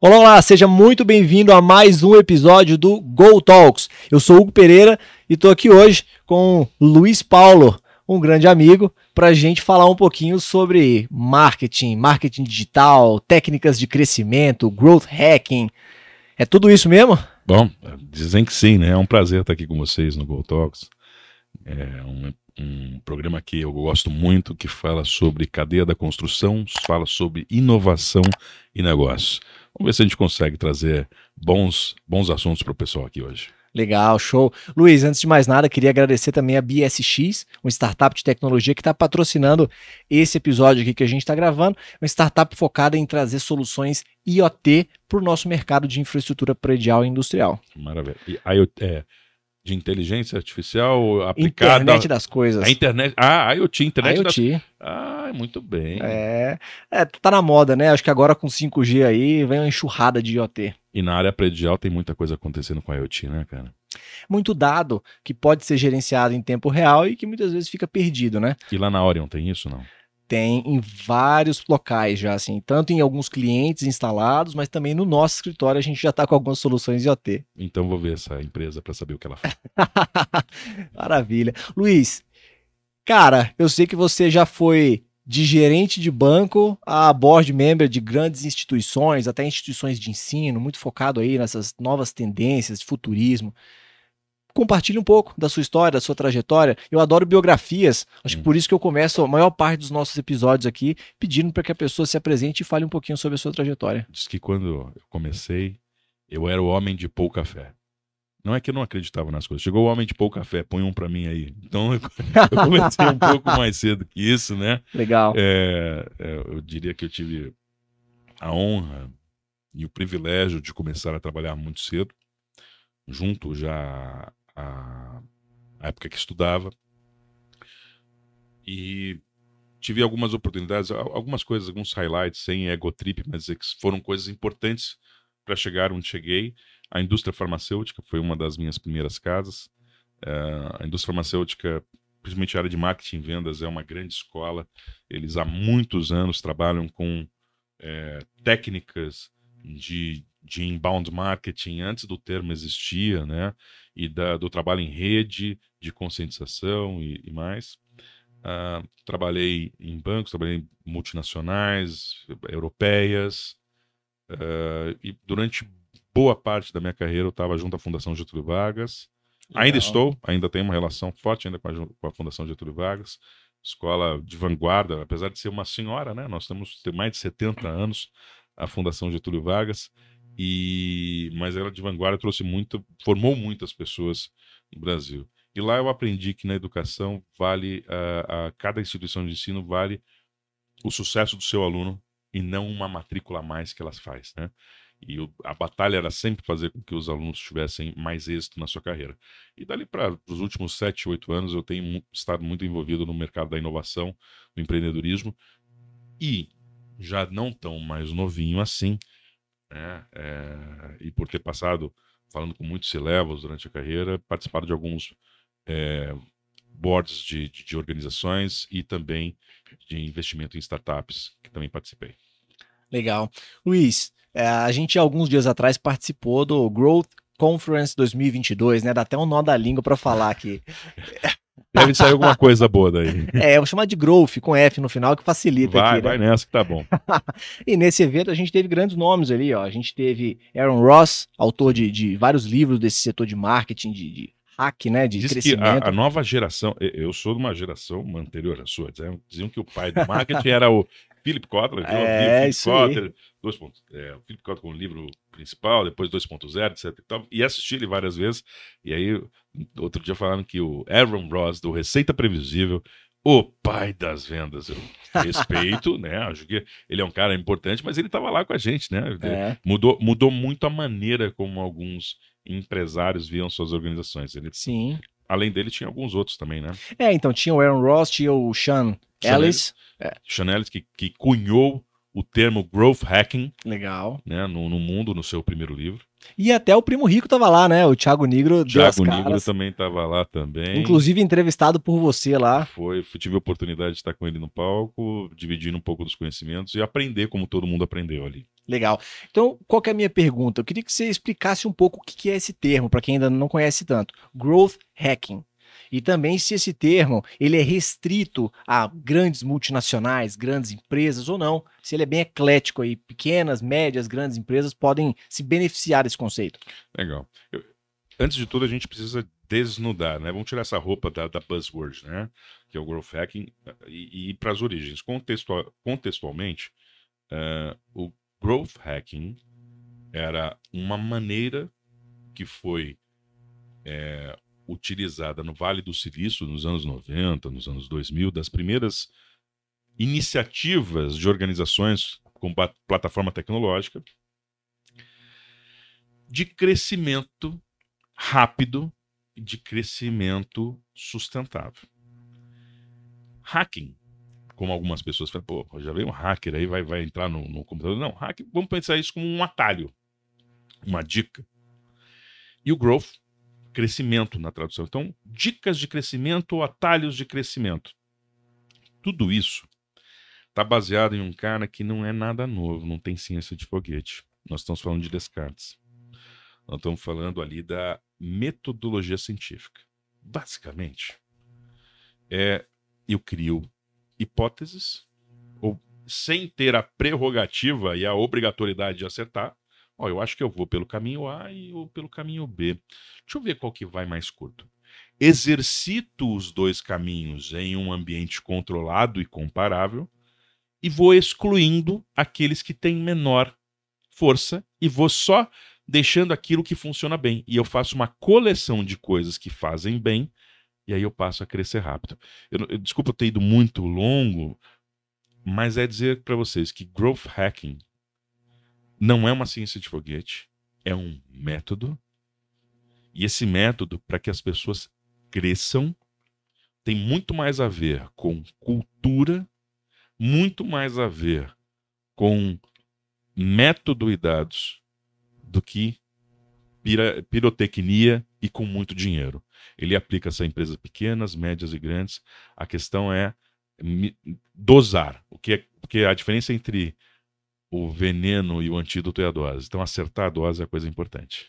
Olá, olá, seja muito bem-vindo a mais um episódio do Go Talks. Eu sou Hugo Pereira e estou aqui hoje com Luiz Paulo, um grande amigo, para a gente falar um pouquinho sobre marketing, marketing digital, técnicas de crescimento, growth hacking. É tudo isso mesmo? Bom, dizem que sim, né? É um prazer estar aqui com vocês no Go Talks. É um, um programa que eu gosto muito, que fala sobre cadeia da construção, fala sobre inovação e negócios. Vamos ver se a gente consegue trazer bons, bons assuntos para o pessoal aqui hoje. Legal, show. Luiz, antes de mais nada, queria agradecer também a BSX, uma startup de tecnologia que está patrocinando esse episódio aqui que a gente está gravando. Uma startup focada em trazer soluções IoT para o nosso mercado de infraestrutura predial e industrial. Maravilha. E IoT, é, de inteligência artificial aplicada. Internet das coisas. A internet. Ah, IoT, internet IoT. das Ah, muito bem. É, é, tá na moda, né? Acho que agora com 5G aí vem uma enxurrada de IoT. E na área predial tem muita coisa acontecendo com a IoT, né, cara? Muito dado que pode ser gerenciado em tempo real e que muitas vezes fica perdido, né? E lá na Orion tem isso, não? Tem em vários locais já, assim, tanto em alguns clientes instalados, mas também no nosso escritório a gente já está com algumas soluções IoT. Então vou ver essa empresa para saber o que ela faz. Maravilha. Luiz, cara, eu sei que você já foi de gerente de banco a board member de grandes instituições, até instituições de ensino, muito focado aí nessas novas tendências de futurismo. Compartilhe um pouco da sua história, da sua trajetória. Eu adoro biografias, acho que por isso que eu começo a maior parte dos nossos episódios aqui pedindo para que a pessoa se apresente e fale um pouquinho sobre a sua trajetória. Diz que quando eu comecei, eu era o homem de pouco café. Não é que eu não acreditava nas coisas. Chegou o homem de pouco café, põe um para mim aí. Então eu, eu comecei um pouco mais cedo que isso, né? Legal. É, é, eu diria que eu tive a honra e o privilégio de começar a trabalhar muito cedo, junto já à, à época que estudava. E tive algumas oportunidades, algumas coisas, alguns highlights sem ego trip, mas é foram coisas importantes para chegar onde cheguei. A indústria farmacêutica foi uma das minhas primeiras casas. Uh, a indústria farmacêutica, principalmente a área de marketing e vendas, é uma grande escola. Eles há muitos anos trabalham com é, técnicas de, de inbound marketing antes do termo existia, né? E da, do trabalho em rede, de conscientização e, e mais. Uh, trabalhei em bancos, trabalhei em multinacionais, europeias, uh, e durante boa parte da minha carreira eu estava junto à Fundação Getúlio Vargas. Legal. Ainda estou, ainda tenho uma relação forte ainda com a, com a, Fundação Getúlio Vargas. Escola de vanguarda, apesar de ser uma senhora, né? Nós temos mais de 70 anos a Fundação Getúlio Vargas. E mas ela de vanguarda trouxe muito, formou muitas pessoas no Brasil. E lá eu aprendi que na educação vale a, a cada instituição de ensino vale o sucesso do seu aluno e não uma matrícula a mais que elas faz, né? E a batalha era sempre fazer com que os alunos tivessem mais êxito na sua carreira. E dali para os últimos sete, oito anos, eu tenho estado muito envolvido no mercado da inovação, do empreendedorismo, e já não tão mais novinho assim, né? É, e por ter passado falando com muitos C-levels durante a carreira, participado de alguns é, boards de, de, de, organizações e também de investimento em startups, que também participei. Legal. Luiz, é, a gente, alguns dias atrás, participou do Growth Conference 2022, né? Dá até um nó da língua para falar aqui. Deve sair alguma coisa boa daí. É, eu vou chamar de Growth com F no final, que facilita vai, aqui, né? Vai nessa que tá bom. e nesse evento a gente teve grandes nomes ali, ó. A gente teve Aaron Ross, autor de, de vários livros desse setor de marketing, de, de hack, né? De Diz crescimento. que a, a, nova geração, eu sou de uma geração anterior à sua, diziam que o pai do marketing era o Philip Kotler, é, Philip Kotler, dois pontos, é, o Philip Kotler com o livro principal, depois 2.0, etc e, tal, e assisti ele várias vezes, e aí outro dia falaram que o Aaron Ross, do Receita Previsível, o pai das vendas, eu respeito, né, acho que ele é um cara importante, mas ele estava lá com a gente, né, é. mudou, mudou muito a maneira como alguns empresários viam suas organizações. Ele, Sim. Além dele, tinha alguns outros também, né? É, então tinha o Aaron Ross, tinha o Sean Ellis. É. Sean Ellis, que, que cunhou o termo growth hacking. Legal. Né, no, no mundo, no seu primeiro livro. E até o Primo Rico tava lá, né? O Thiago Negro Thiago. Negro também estava lá também. Inclusive entrevistado por você lá. Foi, tive a oportunidade de estar com ele no palco, dividindo um pouco dos conhecimentos e aprender como todo mundo aprendeu ali. Legal. Então, qual que é a minha pergunta? Eu queria que você explicasse um pouco o que é esse termo, para quem ainda não conhece tanto. Growth hacking. E também se esse termo ele é restrito a grandes multinacionais, grandes empresas ou não. Se ele é bem eclético aí, pequenas, médias, grandes empresas podem se beneficiar desse conceito. Legal. Eu- antes de tudo, a gente precisa desnudar, né? Vamos tirar essa roupa da, da buzzword, né? Que é o growth hacking, e, ir para as origens. Contextua- contextualmente, eh, o growth hacking era uma maneira que foi eh, utilizada no Vale do Silício nos anos 90, nos anos 2000, das primeiras iniciativas de organizações com pla- plataforma tecnológica de crescimento rápido e de crescimento sustentável. Hacking, como algumas pessoas falam, pô, já veio um hacker aí, vai, vai entrar no, no computador. Não, hacking, vamos pensar isso como um atalho, uma dica. E o growth, crescimento na tradução. Então, dicas de crescimento ou atalhos de crescimento. Tudo isso está baseado em um cara que não é nada novo, não tem ciência de foguete. Nós estamos falando de Descartes. Nós estamos falando ali da metodologia científica. Basicamente, é eu crio hipóteses, ou sem ter a prerrogativa e a obrigatoriedade de acertar. Ó, eu acho que eu vou pelo caminho A e ou pelo caminho B. Deixa eu ver qual que vai mais curto. Exercito os dois caminhos em um ambiente controlado e comparável e vou excluindo aqueles que têm menor força e vou só deixando aquilo que funciona bem. E eu faço uma coleção de coisas que fazem bem, e aí eu passo a crescer rápido. Eu, eu- desculpa eu ter ido muito longo, mas é dizer para vocês que growth hacking não é uma ciência de foguete, é um método. E esse método, para que as pessoas cresçam, tem muito mais a ver com cultura, muito mais a ver com método e dados do que pirotecnia e com muito dinheiro. Ele aplica-se a empresas pequenas, médias e grandes. A questão é dosar. O que é, porque a diferença entre o veneno e o antídoto é a dose. Então, acertar a dose é a coisa importante.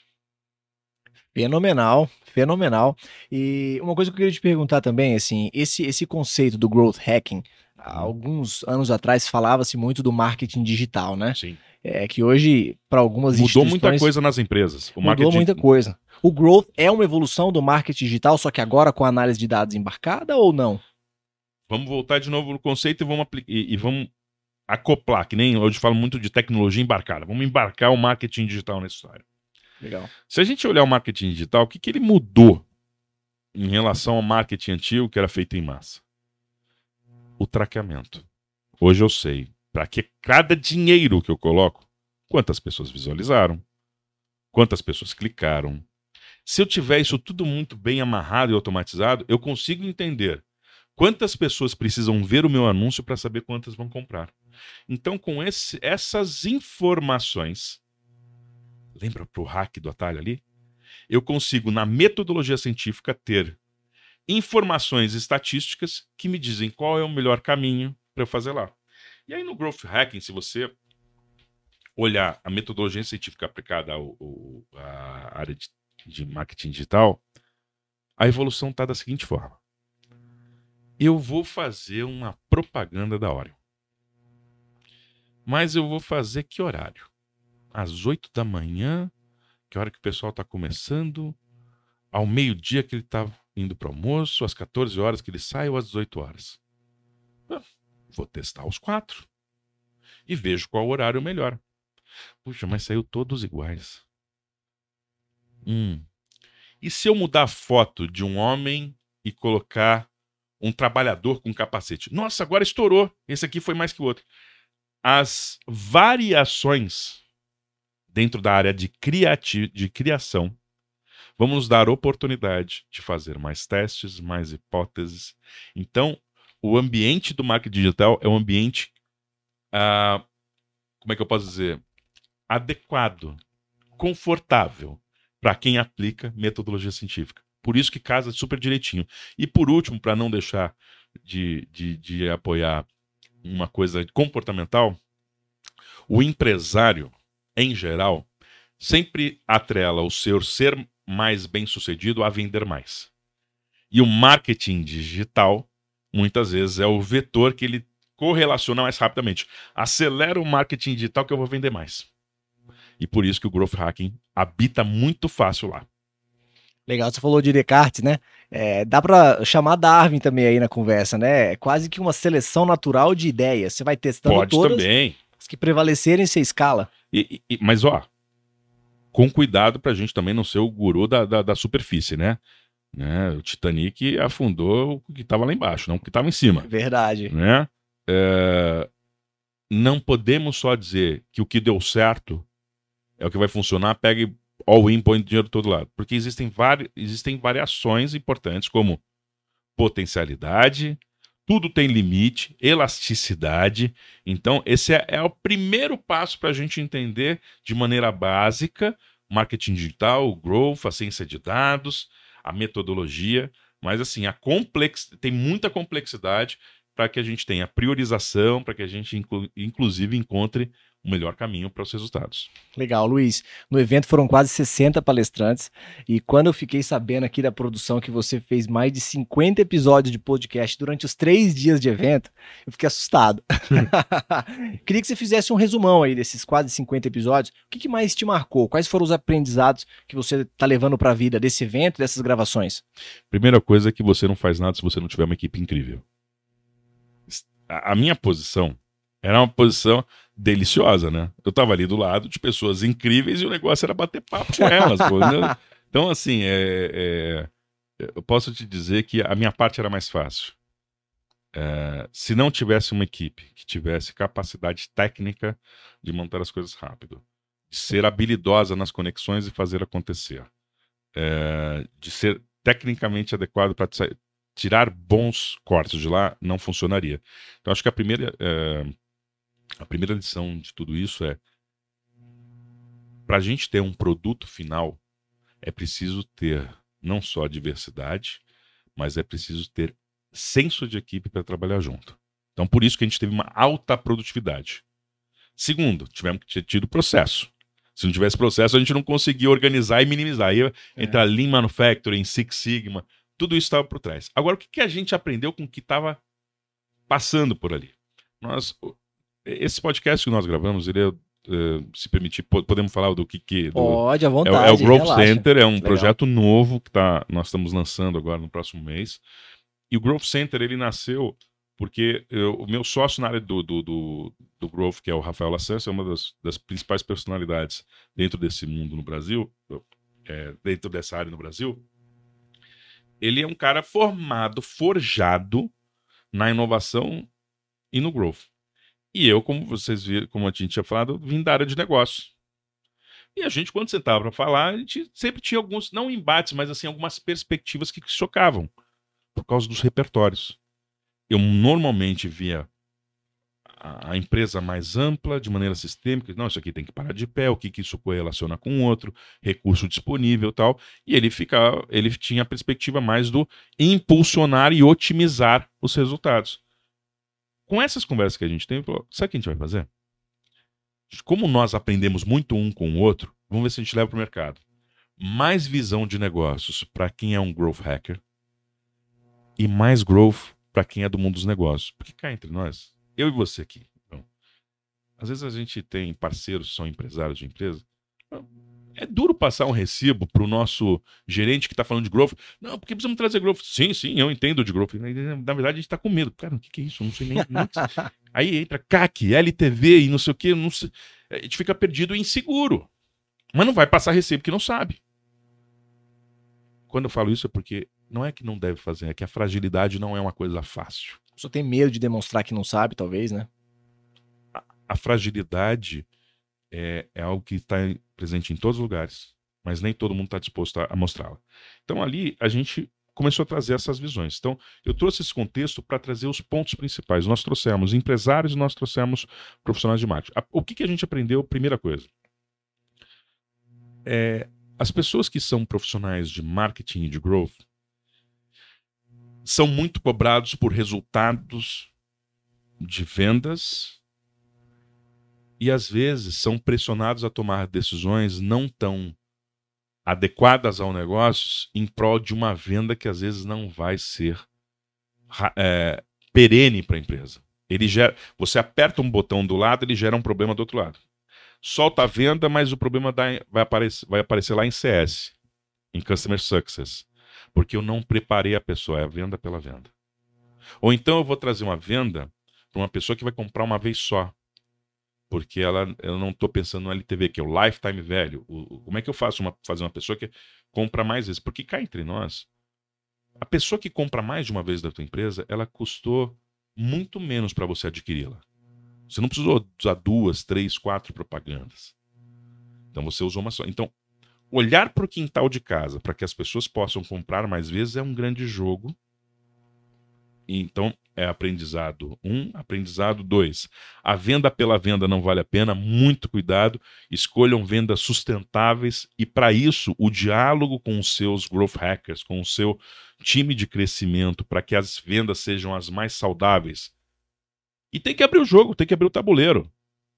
Fenomenal, fenomenal. E uma coisa que eu queria te perguntar também, assim, esse, esse conceito do growth hacking, há alguns anos atrás falava-se muito do marketing digital, né? Sim. É que hoje, para algumas Mudou muita coisa nas empresas. O mudou marketing- muita coisa. O growth é uma evolução do marketing digital, só que agora com a análise de dados embarcada ou não? Vamos voltar de novo no conceito e vamos, e, e vamos acoplar, que nem hoje falo muito de tecnologia embarcada. Vamos embarcar o marketing digital nessa história. Legal. Se a gente olhar o marketing digital, o que, que ele mudou em relação ao marketing antigo que era feito em massa? O traqueamento. Hoje eu sei para que cada dinheiro que eu coloco, quantas pessoas visualizaram, quantas pessoas clicaram. Se eu tiver isso tudo muito bem amarrado e automatizado, eu consigo entender quantas pessoas precisam ver o meu anúncio para saber quantas vão comprar. Então, com esse- essas informações, lembra pro hack do atalho ali? Eu consigo, na metodologia científica, ter informações estatísticas que me dizem qual é o melhor caminho para eu fazer lá. E aí, no Growth Hacking, se você olhar a metodologia científica aplicada ao- à área de, de marketing digital, a evolução está da seguinte forma. Eu vou fazer uma propaganda da Oreo. Mas eu vou fazer que horário? Às 8 da manhã, que hora que o pessoal está começando, ao meio-dia que ele está indo para o almoço, às 14 horas que ele sai ou às 18 horas. Vou testar os quatro e vejo qual horário melhor. Puxa, mas saiu todos iguais. Hum. E se eu mudar a foto de um homem e colocar um trabalhador com capacete? Nossa, agora estourou. Esse aqui foi mais que o outro. As variações dentro da área de, criati de criação vão nos dar oportunidade de fazer mais testes, mais hipóteses. Então, o ambiente do marketing digital é um ambiente, ah, como é que eu posso dizer, adequado confortável para quem aplica metodologia científica. Por isso que casa super direitinho. E por último, para não deixar de, de, de apoiar uma coisa comportamental, o empresário, em geral, sempre atrela o seu ser mais bem sucedido a vender mais. E o marketing digital, muitas vezes, é o vetor que ele correlaciona mais rapidamente. Acelera o marketing digital que eu vou vender mais. E por isso que o growth hacking habita muito fácil lá. Legal, você falou de Descartes, né? É, dá para chamar Darwin também aí na conversa, né? É quase que uma seleção natural de ideias. Você vai testando Pode todas também. as que prevalecerem, você escala. E, e, mas, ó, com cuidado pra gente também não ser o guru da, da, da superfície, né? né? O Titanic afundou o que estava lá embaixo, não o que estava em cima. Verdade. Né? É, não podemos só dizer que o que deu certo é o que vai funcionar, pegue all-in, põe dinheiro do todo lado. Porque existem, vari, existem variações importantes, como potencialidade, tudo tem limite, elasticidade. Então, esse é, é o primeiro passo para a gente entender de maneira básica marketing digital, growth, a ciência de dados, a metodologia. Mas, assim, a complex... tem muita complexidade para que a gente tenha priorização, para que a gente, inclu... inclusive, encontre o melhor caminho para os resultados. Legal, Luiz. No evento foram quase 60 palestrantes e quando eu fiquei sabendo aqui da produção que você fez mais de 50 episódios de podcast durante os três dias de evento, eu fiquei assustado. Queria que você fizesse um resumão aí desses quase 50 episódios. O que, que mais te marcou? Quais foram os aprendizados que você está levando para a vida desse evento, dessas gravações? Primeira coisa é que você não faz nada se você não tiver uma equipe incrível. A minha posição era uma posição deliciosa, né? Eu tava ali do lado de pessoas incríveis e o negócio era bater papo com elas. pô, né? Então, assim, é, é, eu posso te dizer que a minha parte era mais fácil. É, se não tivesse uma equipe que tivesse capacidade técnica de montar as coisas rápido, de ser habilidosa nas conexões e fazer acontecer, é, de ser tecnicamente adequado para tirar bons cortes de lá, não funcionaria. Então, acho que a primeira é, a primeira lição de tudo isso é: para a gente ter um produto final, é preciso ter não só diversidade, mas é preciso ter senso de equipe para trabalhar junto. Então, por isso que a gente teve uma alta produtividade. Segundo, tivemos que ter tido processo. Se não tivesse processo, a gente não conseguia organizar e minimizar. Aí entra é. Lean Manufacturing, Six Sigma, tudo isso estava por trás. Agora, o que, que a gente aprendeu com o que estava passando por ali? Nós, esse podcast que nós gravamos, ele é, é se permitir, podemos falar do que que... Do, Pode, à vontade. É, é o Growth relaxa. Center, é um Legal. projeto novo que tá, nós estamos lançando agora no próximo mês. E o Growth Center, ele nasceu porque eu, o meu sócio na área do, do, do, do Growth, que é o Rafael Lassance, é uma das, das, principais personalidades dentro desse mundo no Brasil, é, dentro dessa área no Brasil. Ele é um cara formado, forjado na inovação e no growth. E eu, como vocês viram, como a gente tinha falado, vim da área de negócio. E a gente, quando sentava para falar, a gente sempre tinha alguns, não embates, mas assim, algumas perspectivas que chocavam por causa dos repertórios. Eu normalmente via a empresa mais ampla, de maneira sistêmica, não, isso aqui tem que parar de pé, o que, que isso correlaciona com o outro, recurso disponível tal. E ele ficava, ele tinha a perspectiva mais do impulsionar e otimizar os resultados com essas conversas que a gente tem, sabe o que a gente vai fazer? Como nós aprendemos muito um com o outro, vamos ver se a gente leva para o mercado. Mais visão de negócios para quem é um growth hacker e mais growth para quem é do mundo dos negócios. Porque cá entre nós, eu e você aqui, então, às vezes a gente tem parceiros que são empresários de empresa, é duro passar um recibo para o nosso gerente que está falando de growth. Não, porque precisamos trazer growth. Sim, sim, eu entendo de growth. Na verdade, a gente está com medo. Cara, o que, que, é isso? Eu não sei nem. nem Aí entra CAC, LTV e não sei o que. Não sei... A gente fica perdido e inseguro. Mas não vai passar recibo que não sabe. Quando eu falo isso é porque não é que não deve fazer, é que a fragilidade não é uma coisa fácil. Só tem medo de demonstrar que não sabe, talvez, né? A, a fragilidade é, é algo que está presente em todos os lugares, mas nem todo mundo está disposto a, a mostrá-la. Então ali a gente começou a trazer essas visões. Então, eu trouxe esse contexto para trazer os pontos principais. Nós trouxemos empresários nós trouxemos profissionais de marketing. O que, que a gente aprendeu? Primeira coisa. é, as pessoas que são profissionais de marketing e de growth são muito cobrados por resultados de vendas e às vezes são pressionados a tomar decisões não tão adequadas ao negócio em prol de uma venda que às vezes não vai ser é, perene para a empresa. Ele gera, você aperta um botão do lado, ele gera um problema do outro lado. Solta a venda, mas o problema vai, aparecer, vai aparecer lá em CS, em Customer Success, porque eu não preparei a pessoa, é a venda pela venda. Ou então eu vou trazer uma venda para uma pessoa que vai comprar uma vez só, porque ela, eu não estou pensando no LTV, que é o lifetime value. O, como é que eu faço uma, fazer uma pessoa que compra mais vezes? Porque cá entre nós, a pessoa que compra mais de uma vez da tua empresa, ela custou muito menos para você adquiri-la. Você não precisou usar duas, três, quatro propagandas. Então você usou uma só. Então, olhar para o quintal de casa para que as pessoas possam comprar mais vezes é um grande jogo. Então, é aprendizado um, aprendizado dois. A venda pela venda não vale a pena, muito cuidado. Escolham vendas sustentáveis e, para isso, o diálogo com os seus growth hackers, com o seu time de crescimento, para que as vendas sejam as mais saudáveis. E tem que abrir o jogo, tem que abrir o tabuleiro.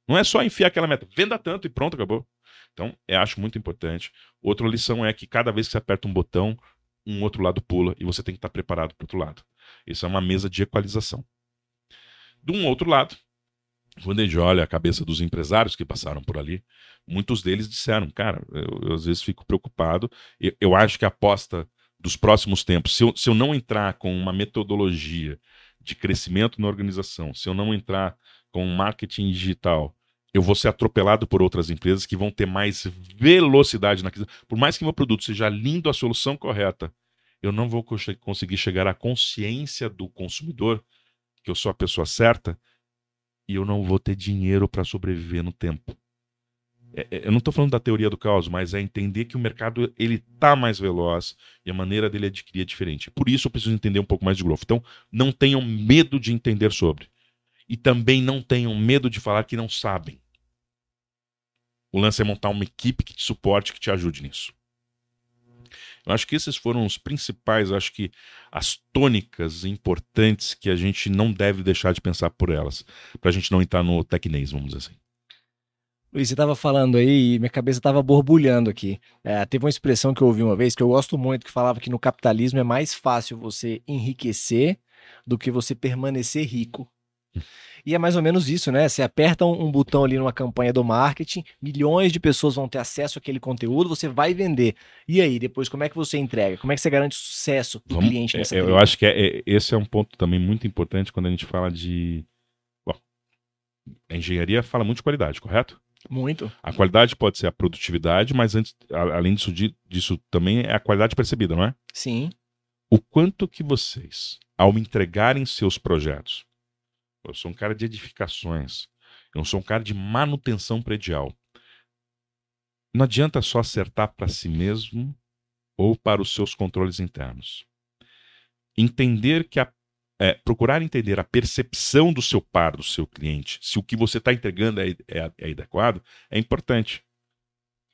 Não é só enfiar aquela meta, venda tanto e pronto, acabou. Então, eu acho muito importante. Outra lição é que cada vez que você aperta um botão, um outro lado pula e você tem que estar preparado para o outro lado. Isso é uma mesa de equalização. De um outro lado, quando a gente olha a cabeça dos empresários que passaram por ali, muitos deles disseram, cara, eu, eu às vezes fico preocupado, eu, eu, acho que a aposta dos próximos tempos, se eu, se eu não entrar com uma metodologia de crescimento na organização, se eu não entrar com marketing digital, eu vou ser atropelado por outras empresas que vão ter mais velocidade na. Por mais que meu produto seja lindo, a solução correta, eu não vou conseguir chegar à consciência do consumidor que eu sou a pessoa certa e eu não vou ter dinheiro para sobreviver no tempo. É, é, eu não estou falando da teoria do caos, mas é entender que o mercado ele tá mais veloz e a maneira dele adquirir é diferente. Por isso eu preciso entender um pouco mais de growth. Então, não tenham medo de entender sobre. E também não tenham medo de falar que não sabem. O lance é montar uma equipe que te suporte, que te ajude nisso. Eu acho que esses foram os principais, acho que as tônicas importantes que a gente não deve deixar de pensar por elas, para a gente não entrar no tecnês, vamos dizer assim. Luiz, você estava falando aí e minha cabeça estava borbulhando aqui. É, teve uma expressão que eu ouvi uma vez que eu gosto muito, que falava que no capitalismo é mais fácil você enriquecer do que você permanecer rico. E é mais ou menos isso, né? Você aperta um, botão ali numa campanha do marketing, milhões de pessoas vão ter acesso àquele conteúdo, você vai vender. E aí, depois, como é que você entrega? Como é que você garante o sucesso do Vamos, cliente nessa é, Eu acho que é, é, esse é um ponto também muito importante quando a gente fala de. Bom, a engenharia fala muito de qualidade, correto? Muito. A qualidade pode ser a produtividade, mas antes, além disso, disso também é a qualidade percebida, não é? Sim. O quanto que vocês, ao entregarem seus projetos, eu sou um cara de edificações. Eu sou um cara de manutenção predial. Não adianta só acertar para si mesmo ou para os seus controles internos. Entender que a, é, procurar entender a percepção do seu par, do seu cliente, se o que você está entregando é, é, é adequado, é importante.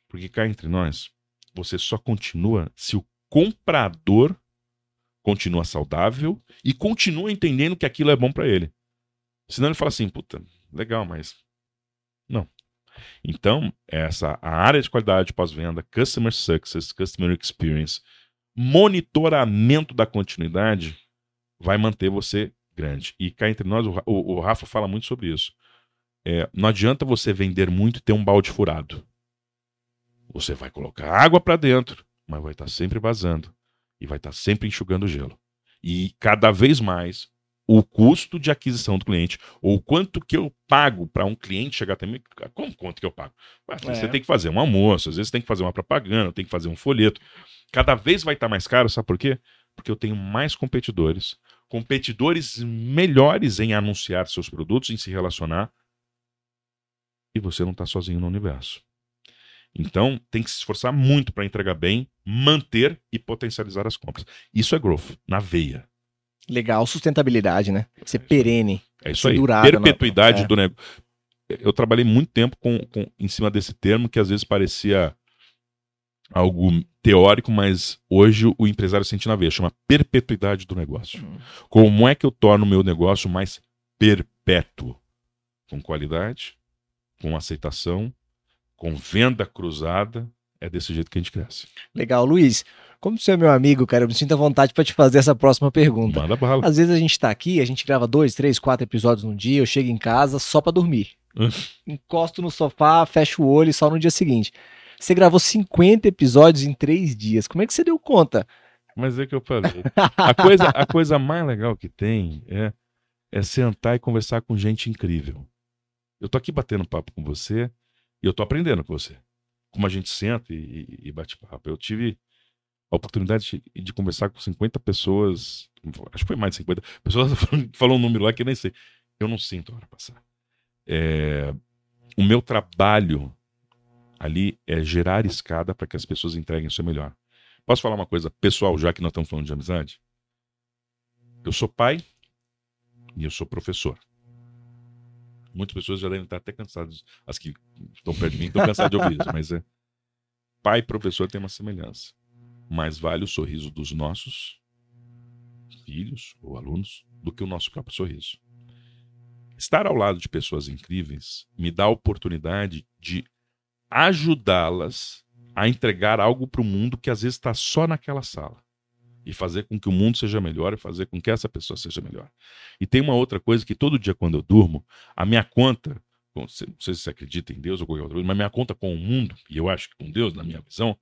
Porque cá entre nós, você só continua se o comprador continua saudável e continua entendendo que aquilo é bom para ele. Senão ele fala assim, puta, legal, mas não. Então, essa a área de qualidade de pós-venda, customer success, customer experience, monitoramento da continuidade vai manter você grande. E cá entre nós, o, o, o Rafa fala muito sobre isso. É, não adianta você vender muito e ter um balde furado. Você vai colocar água para dentro, mas vai estar tá sempre vazando e vai estar tá sempre enxugando gelo. E cada vez mais o custo de aquisição do cliente, ou quanto que eu pago para um cliente chegar até mim, como quanto que eu pago? É. Você tem que fazer um almoço, às vezes tem que fazer uma propaganda, tem que fazer um folheto. Cada vez vai estar tá mais caro, sabe por quê? Porque eu tenho mais competidores, competidores melhores em anunciar seus produtos, em se relacionar, e você não está sozinho no universo. Então, tem que se esforçar muito para entregar bem, manter e potencializar as compras. Isso é growth, na veia. Legal, sustentabilidade, né? Ser perene. É isso aí. Durado, Perpetuidade é. do negócio. Eu trabalhei muito tempo com, com, em cima desse termo que às vezes parecia algo teórico, mas hoje o empresário sente na veia, chama perpetuidade do negócio. Hum. Como é que eu torno o meu negócio mais perpétuo? Com qualidade, com aceitação, com venda cruzada. É desse jeito que a gente cresce. Legal, Luiz. Como você é meu amigo, cara, eu me sinto à vontade para te fazer essa próxima pergunta. Manda bala. Às vezes a gente tá aqui, a gente grava dois, três, quatro episódios no dia, eu chego em casa só pra dormir. Encosto no sofá, fecho o olho e só no dia seguinte. Você gravou 50 episódios em três dias. Como é que você deu conta? Mas é que eu falei. A coisa, a coisa mais legal que tem é, é sentar e conversar com gente incrível. Eu tô aqui batendo papo com você e eu tô aprendendo com você. Como a gente senta e, e- e bate papo. Eu tive a oportunidade de, de conversar com 50 pessoas, acho que foi mais de 50. A pessoa falou- falou um número lá que eu nem sei. Eu não sinto a hora passar. É, o meu trabalho ali é gerar escada para que as pessoas entreguem o seu melhor. Posso falar uma coisa pessoal, já que nós estamos falando de amizade? Eu sou pai e eu sou professor. Muitas pessoas já devem estar até cansadas. As que estão perto de mim estão cansadas de ouvir isso, mas é. Pai e professor tem uma semelhança. Mais vale o sorriso dos nossos filhos ou alunos do que o nosso próprio sorriso. Estar ao lado de pessoas incríveis me dá a oportunidade de ajudá-las a entregar algo para o mundo que às vezes está só naquela sala. E fazer com que o mundo seja melhor e fazer com que essa pessoa seja melhor. E tem uma outra coisa que todo dia quando eu durmo, a minha conta, não sei se você acredita em Deus ou qualquer outra coisa, mas minha conta com o mundo, e eu acho que com Deus, na minha visão,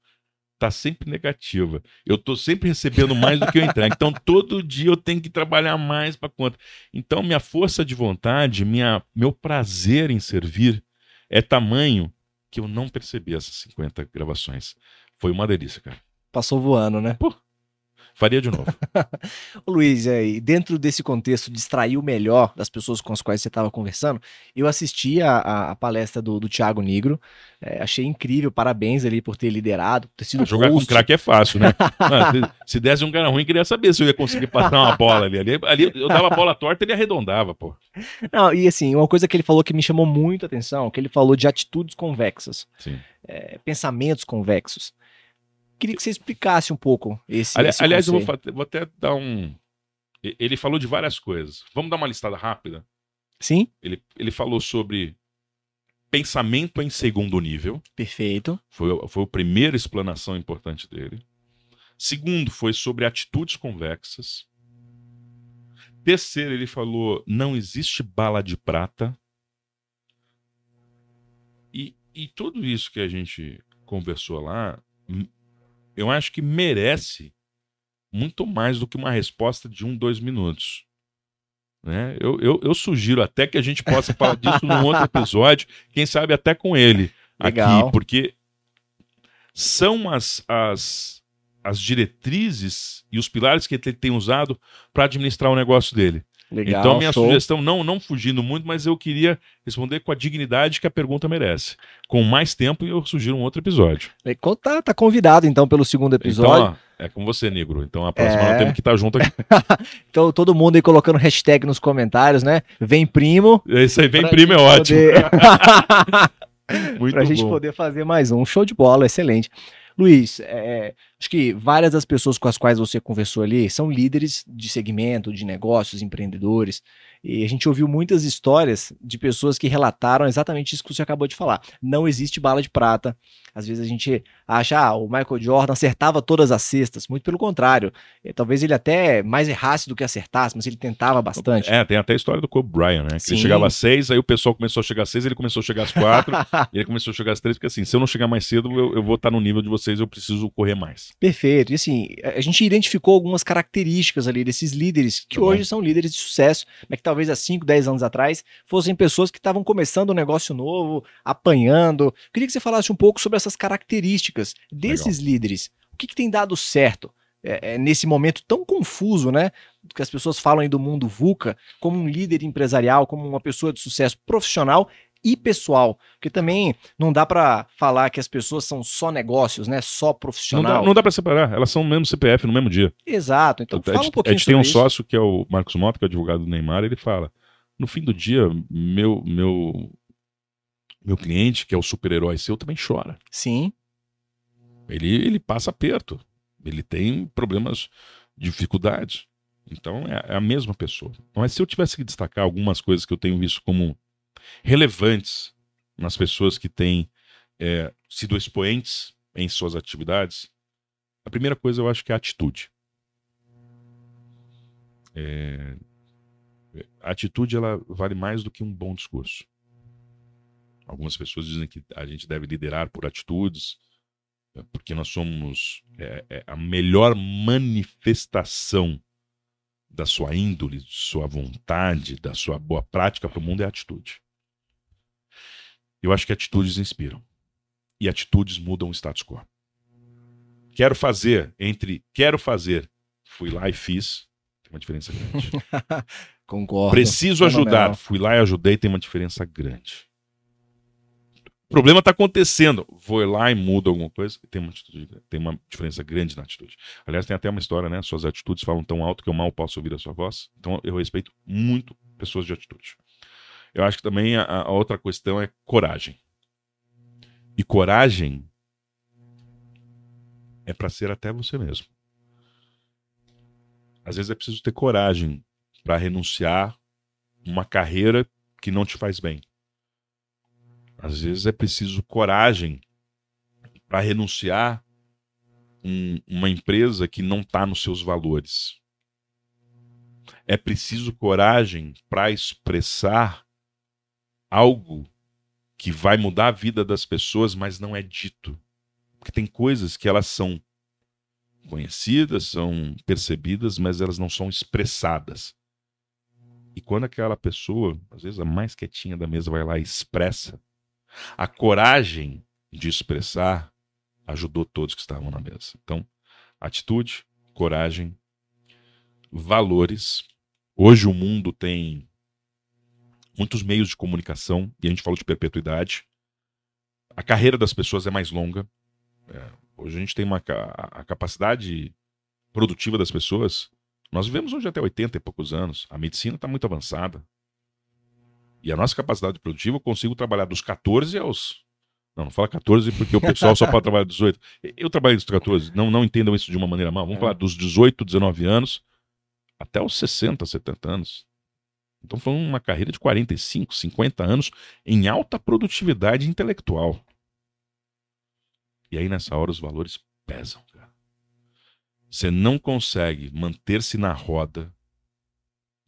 tá sempre negativa. Eu tô sempre recebendo mais do que eu entrego. Então todo dia eu tenho que trabalhar mais para conta. Então minha força de vontade, minha, meu prazer em servir é tamanho que eu não percebi essas 50 gravações. Foi uma delícia, cara. Passou voando, né? Faria de novo. Ô, Luiz, é, dentro desse contexto de extrair o melhor das pessoas com as quais você estava conversando, eu assisti a, a- a palestra do, do Thiago Negro, é, achei incrível, parabéns ali por ter liderado, ter sido Jogar com host. craque é fácil, né? Ah, se- se desse um cara ruim, queria saber se eu ia conseguir passar uma bola ali. Ali, ali eu dava a bola torta, ele arredondava, pô. Não, e assim, uma coisa que ele falou que me chamou muito a atenção, que ele falou de atitudes convexas, é, pensamentos convexos. Queria que você explicasse um pouco esse, Ali- esse aliás, eu vou, vou até dar um. Ele falou de várias coisas. Vamos dar uma listada rápida? Sim, Ele, ele falou sobre pensamento em segundo nível. perfeito. Foi, a- foi a primeira explanação importante dele. Segundo, foi sobre atitudes convexas. Terceiro, ele falou: não existe bala de prata. E, e tudo isso que a gente conversou lá, eu acho que merece muito mais do que uma resposta de um, dois minutos. Né? Eu, eu, eu sugiro até que a gente possa falar disso num outro episódio, quem sabe até com ele Legal. aqui, porque são as, as, as diretrizes e os pilares que ele tem usado para administrar o negócio dele. Legal. então, minha show. sugestão, não, não fugindo muito, mas eu queria responder com a dignidade que a pergunta merece. Com mais tempo, eu sugiro um outro episódio. Tá, tá convidado então pelo segundo episódio. Então, ó, é com você, negro. Então, a próxima É. nós temos que estar junto aqui. Então, todo mundo aí colocando hashtag nos comentários, né? Vem primo. Esse aí vem primo, é gente ótimo. poder- Muito pra gente bom. poder fazer mais um. Show de bola, excelente. Luiz, é, acho que várias das pessoas com as quais você conversou ali são líderes de segmento, de negócios, empreendedores. E a gente ouviu muitas histórias de pessoas que relataram exatamente isso que você acabou de falar. Não existe bala de prata. Às vezes a gente acha, ah, o Michael Jordan acertava todas as cestas. Muito pelo contrário. Talvez ele até mais errasse do que acertasse, mas ele tentava bastante. É, tem até a história do Kobe Bryant, né? Ele chegava às seis, aí o pessoal começou a chegar às seis, ele começou a chegar às quatro, e ele começou a chegar às três, porque assim, se eu não chegar mais cedo, eu, eu vou estar no nível de vocês, eu preciso correr mais. Perfeito. E assim, a gente identificou algumas características ali desses líderes que Tá bom. hoje são líderes de sucesso, mas que talvez há 5, 10 anos atrás fossem pessoas que estavam começando um negócio novo, apanhando. Queria que você falasse um pouco sobre essas características desses líderes. O que, que tem dado certo é, é, nesse momento tão confuso, né? Que as pessoas falam aí do mundo VUCA como um líder empresarial, como uma pessoa de sucesso profissional e pessoal, porque também não dá pra falar que as pessoas são só negócios, né? Só Não profissional. dá, não dá pra separar, elas são o mesmo CPF no mesmo dia. Exato. Então a, fala um gente- pouquinho a gente tem um isso. sócio que é o Marcos Mota, que é o advogado do Neymar, ele fala: no fim do dia, meu, meu, meu cliente, que é o super-herói seu, também chora. Sim, Ele, ele passa aperto. Ele tem problemas, dificuldades. Então é, é a mesma pessoa. Mas se eu tivesse que destacar algumas coisas que eu tenho visto como relevantes nas pessoas que têm é, sido expoentes em suas atividades, a primeira coisa eu acho que é a atitude. É, a atitude ela vale mais do que um bom discurso. Algumas pessoas dizem que a gente deve liderar por atitudes, é, porque nós somos é, é a melhor manifestação da sua índole, da sua vontade, da sua boa prática para o mundo é a atitude. Eu acho que atitudes inspiram. E atitudes mudam o status quo. Quero fazer entre quero fazer, fui lá e fiz, tem uma diferença grande. Concordo. Preciso ajudar, fui lá e ajudei, tem uma diferença grande. O problema está acontecendo. Vou lá e mudo alguma coisa, tem uma, atitude, tem uma diferença grande na atitude. Aliás, tem até uma história, né? Suas atitudes falam tão alto que eu mal posso ouvir a sua voz. Então, eu respeito muito pessoas de atitude. Eu acho que também a, a outra questão é coragem. E coragem é para ser até você mesmo. Às vezes é preciso ter coragem para renunciar uma carreira que não te faz bem. Às vezes é preciso coragem para renunciar um, uma empresa que não está nos seus valores. É preciso coragem para expressar algo que vai mudar a vida das pessoas, mas não é dito. Porque tem coisas que elas são conhecidas, são percebidas, mas elas não são expressadas. E quando aquela pessoa, às vezes a mais quietinha da mesa, vai lá e expressa, a coragem de expressar ajudou todos que estavam na mesa. Então, atitude, coragem, valores. Hoje o mundo tem muitos meios de comunicação, e a gente falou de perpetuidade. A carreira das pessoas é mais longa. É, hoje a gente tem uma a capacidade produtiva das pessoas. Nós vivemos hoje até 80 e poucos anos. A medicina está muito avançada. E a nossa capacidade produtiva, eu consigo trabalhar dos 14 aos. Não, não fala 14 porque o pessoal só pode trabalhar 18. Eu trabalhei dos 14, não, não entendam isso de uma maneira mal. Vamos é. falar dos 18, 19 anos até os 60, 70 anos. Então foi uma carreira de 45, 50 anos em alta produtividade intelectual. E aí nessa hora os valores pesam, cara. Você não consegue manter-se na roda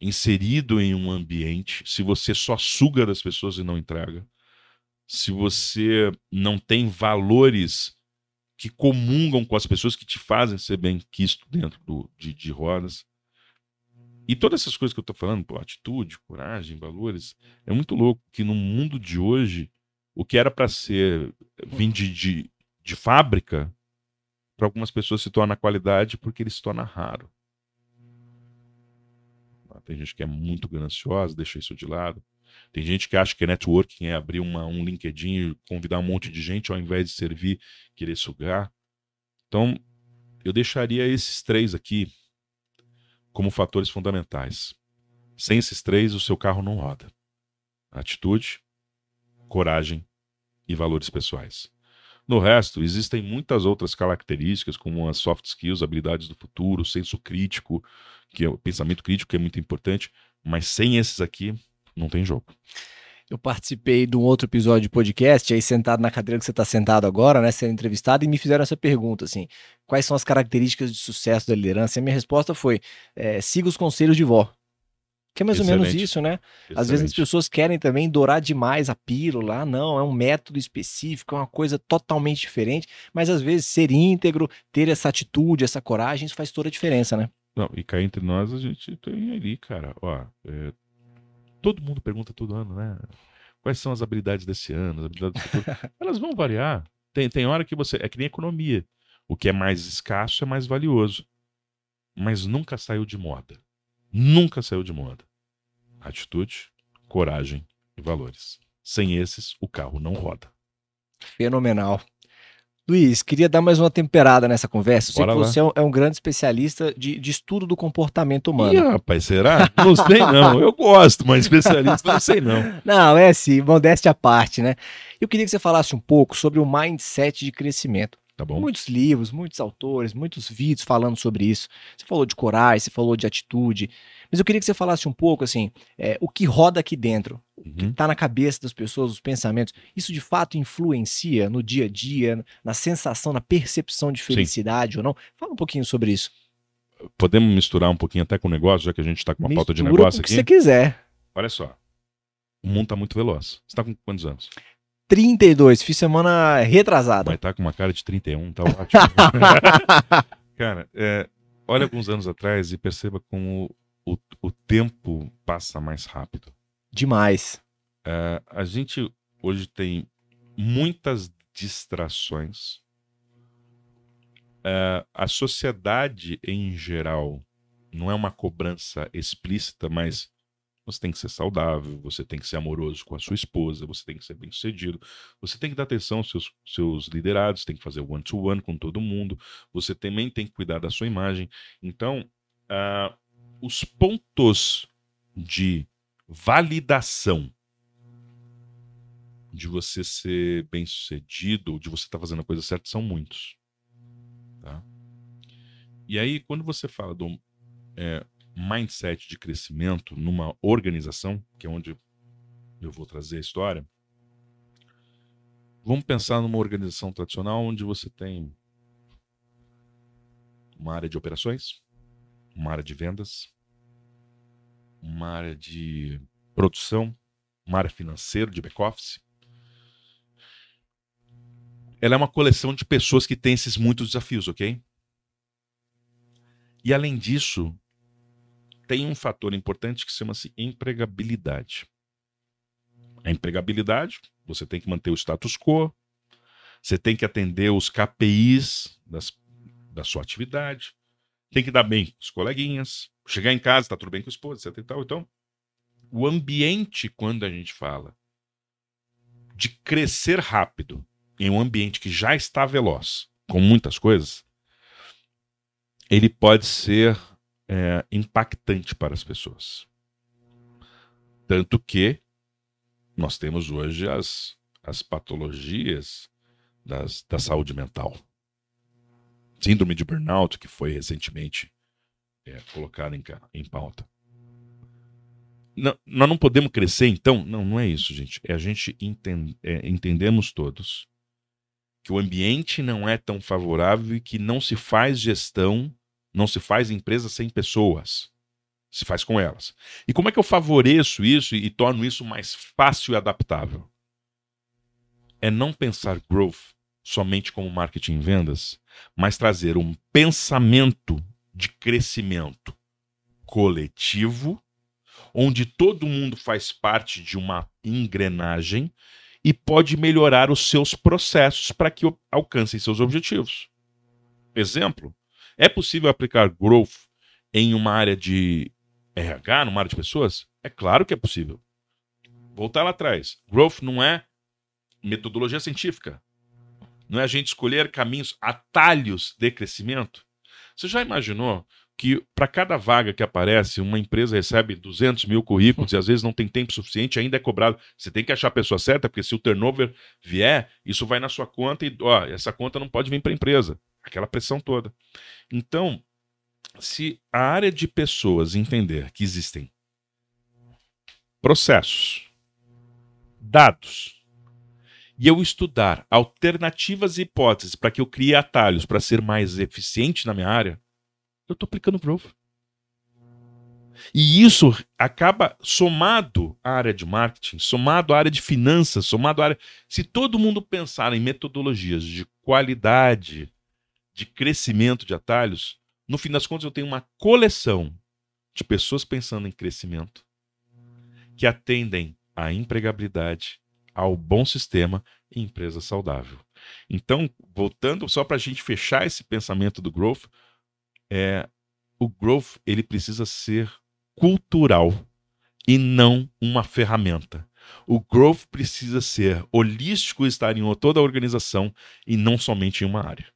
inserido em um ambiente, se você só suga das pessoas e não entrega, se você não tem valores que comungam com as pessoas que te fazem ser bem quisto dentro do, de, de rodas. E todas essas coisas que eu estou falando, pô, atitude, coragem, valores, é muito louco que no mundo de hoje, o que era para ser vim de, de, de fábrica, para algumas pessoas se torna qualidade porque ele se torna raro. Tem gente que é muito gananciosa, deixa isso de lado. Tem gente que acha que networking é abrir uma, um LinkedIn convidar um monte de gente ao invés de servir, querer sugar. Então, eu deixaria esses três aqui como fatores fundamentais. Sem esses três, o seu carro não roda. Atitude, coragem e valores pessoais. No resto, existem muitas outras características, como as soft skills, habilidades do futuro, senso crítico, que é o pensamento crítico, que é muito importante, mas sem esses aqui, não tem jogo. Eu participei de um outro episódio de podcast, aí sentado na cadeira que você está sentado agora, né, sendo entrevistado, e me fizeram essa pergunta, assim, quais são as características de sucesso da liderança? E a minha resposta foi, é, siga os conselhos de vó. Que é mais Excelente. ou menos isso, né? Excelente. Às vezes as pessoas querem também dourar demais a pílula. Ah, não, é um método específico, é uma coisa totalmente diferente. Mas às vezes ser íntegro, ter essa atitude, essa coragem, isso faz toda a diferença, né? Não, e cá entre nós a gente tem ali, cara. Ó, é, todo mundo pergunta todo ano, né? Quais são as habilidades desse ano, as habilidades do futuro? Elas vão variar. Tem, tem hora que você. É que nem economia. O que é mais escasso é mais valioso. Mas nunca saiu de moda. Nunca saiu de moda. Atitude, coragem e valores. Sem esses, o carro não roda. Fenomenal. Luiz, queria dar mais uma temperada nessa conversa. Eu sei Bora que você é um, é um, grande especialista de, de, estudo do comportamento humano. Ih, rapaz, será? Não sei não. Eu gosto, mas especialista não sei não. Não, é assim, modéstia à parte, né? Eu queria que você falasse um pouco sobre o mindset de crescimento. Tá bom? Muitos livros, muitos autores, muitos vídeos falando sobre isso. Você falou de coragem, você falou de atitude. Mas eu queria que você falasse um pouco, assim, é, o que roda aqui dentro, o que Uhum. está na cabeça das pessoas, os pensamentos. Isso de fato influencia no dia a dia, na sensação, na percepção de felicidade ou não? Fala um pouquinho sobre isso. Podemos misturar um pouquinho até com o negócio, já que a gente tá com uma pauta de Mistura negócio com o que aqui? você quiser. Olha só. O mundo tá muito veloz. Você tá com quantos anos? 32, fiz semana retrasada. Vai estar com uma cara de 31, tá ótimo. Cara, é, olha alguns anos atrás e perceba como o, o tempo passa mais rápido. Demais. É, a gente hoje tem muitas distrações. É, a sociedade em geral não é uma cobrança explícita, mas você tem que ser saudável, você tem que ser amoroso com a sua esposa, você tem que ser bem sucedido, você tem que dar atenção aos seus, seus liderados, tem que fazer one-to-one com todo mundo, você também tem que cuidar da sua imagem. Então, ah, os pontos de validação de você ser bem sucedido, de você estar fazendo a coisa certa, são muitos. Tá? E aí, quando você fala do é, mindset de crescimento numa organização, que é onde eu vou trazer a história, vamos pensar numa organização tradicional onde você tem uma área de operações, uma área de vendas, uma área de produção, uma área financeira, de back-office. Ela é uma coleção de pessoas que têm esses muitos desafios, ok? E além disso, tem um fator importante que chama-se empregabilidade. A empregabilidade, você tem que manter o status quo, você tem que atender os KPIs das, da sua atividade, tem que dar bem com os coleguinhas, chegar em casa, tá tudo bem com a esposa, etc. Então, o ambiente, quando a gente fala de crescer rápido em um ambiente que já está veloz, com muitas coisas, ele pode ser é, impactante para as pessoas. Tanto que nós temos hoje as, as patologias das, da saúde mental. Síndrome de burnout, que foi recentemente é, colocada em, em pauta. Não, nós não podemos crescer, então? Não, não é isso, gente. É a gente enten, é, entendemos todos que o ambiente não é tão favorável e que não se faz gestão, não se faz empresa sem pessoas. Se faz com elas. E como é que eu favoreço isso e, torno isso mais fácil e adaptável? É não pensar growth somente como marketing e vendas, mas trazer um pensamento de crescimento coletivo, onde todo mundo faz parte de uma engrenagem e pode melhorar os seus processos para que alcancem seus objetivos. Exemplo: é possível aplicar growth em uma área de RH, numa área de pessoas? É claro que é possível. Voltar lá atrás. Growth não é metodologia científica. Não é a gente escolher caminhos, atalhos de crescimento. Você já imaginou que para cada vaga que aparece, uma empresa recebe 200 mil currículos e às vezes não tem tempo suficiente, ainda é cobrado. Você tem que achar a pessoa certa, porque se o turnover vier, isso vai na sua conta e ó, essa conta não pode vir para a empresa. Aquela pressão toda. Então, se a área de pessoas entender que existem processos, dados, e eu estudar alternativas e hipóteses para que eu crie atalhos para ser mais eficiente na minha área, eu estou aplicando Growth. E isso acaba somado à área de marketing, somado à área de finanças, somado à área. Se todo mundo pensar em metodologias de qualidade, de crescimento de atalhos, no fim das contas eu tenho uma coleção de pessoas pensando em crescimento que atendem à empregabilidade, ao bom sistema e empresa saudável. Então, voltando só para a gente fechar esse pensamento do growth, é, o growth ele precisa ser cultural e não uma ferramenta. O growth precisa ser holístico e estar em toda a organização e não somente em uma área.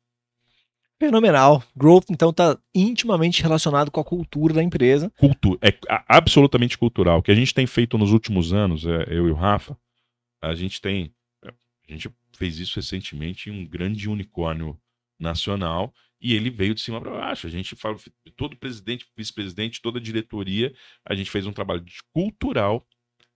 Fenomenal. Growth, então, está intimamente relacionado com a cultura da empresa. Cultura, é absolutamente cultural. O que a gente tem feito nos últimos anos, é, eu e o Rafa, a gente tem. A gente fez isso recentemente em um grande unicórnio nacional e ele veio de cima para baixo. A gente fala, todo presidente, vice-presidente, toda diretoria, a gente fez um trabalho cultural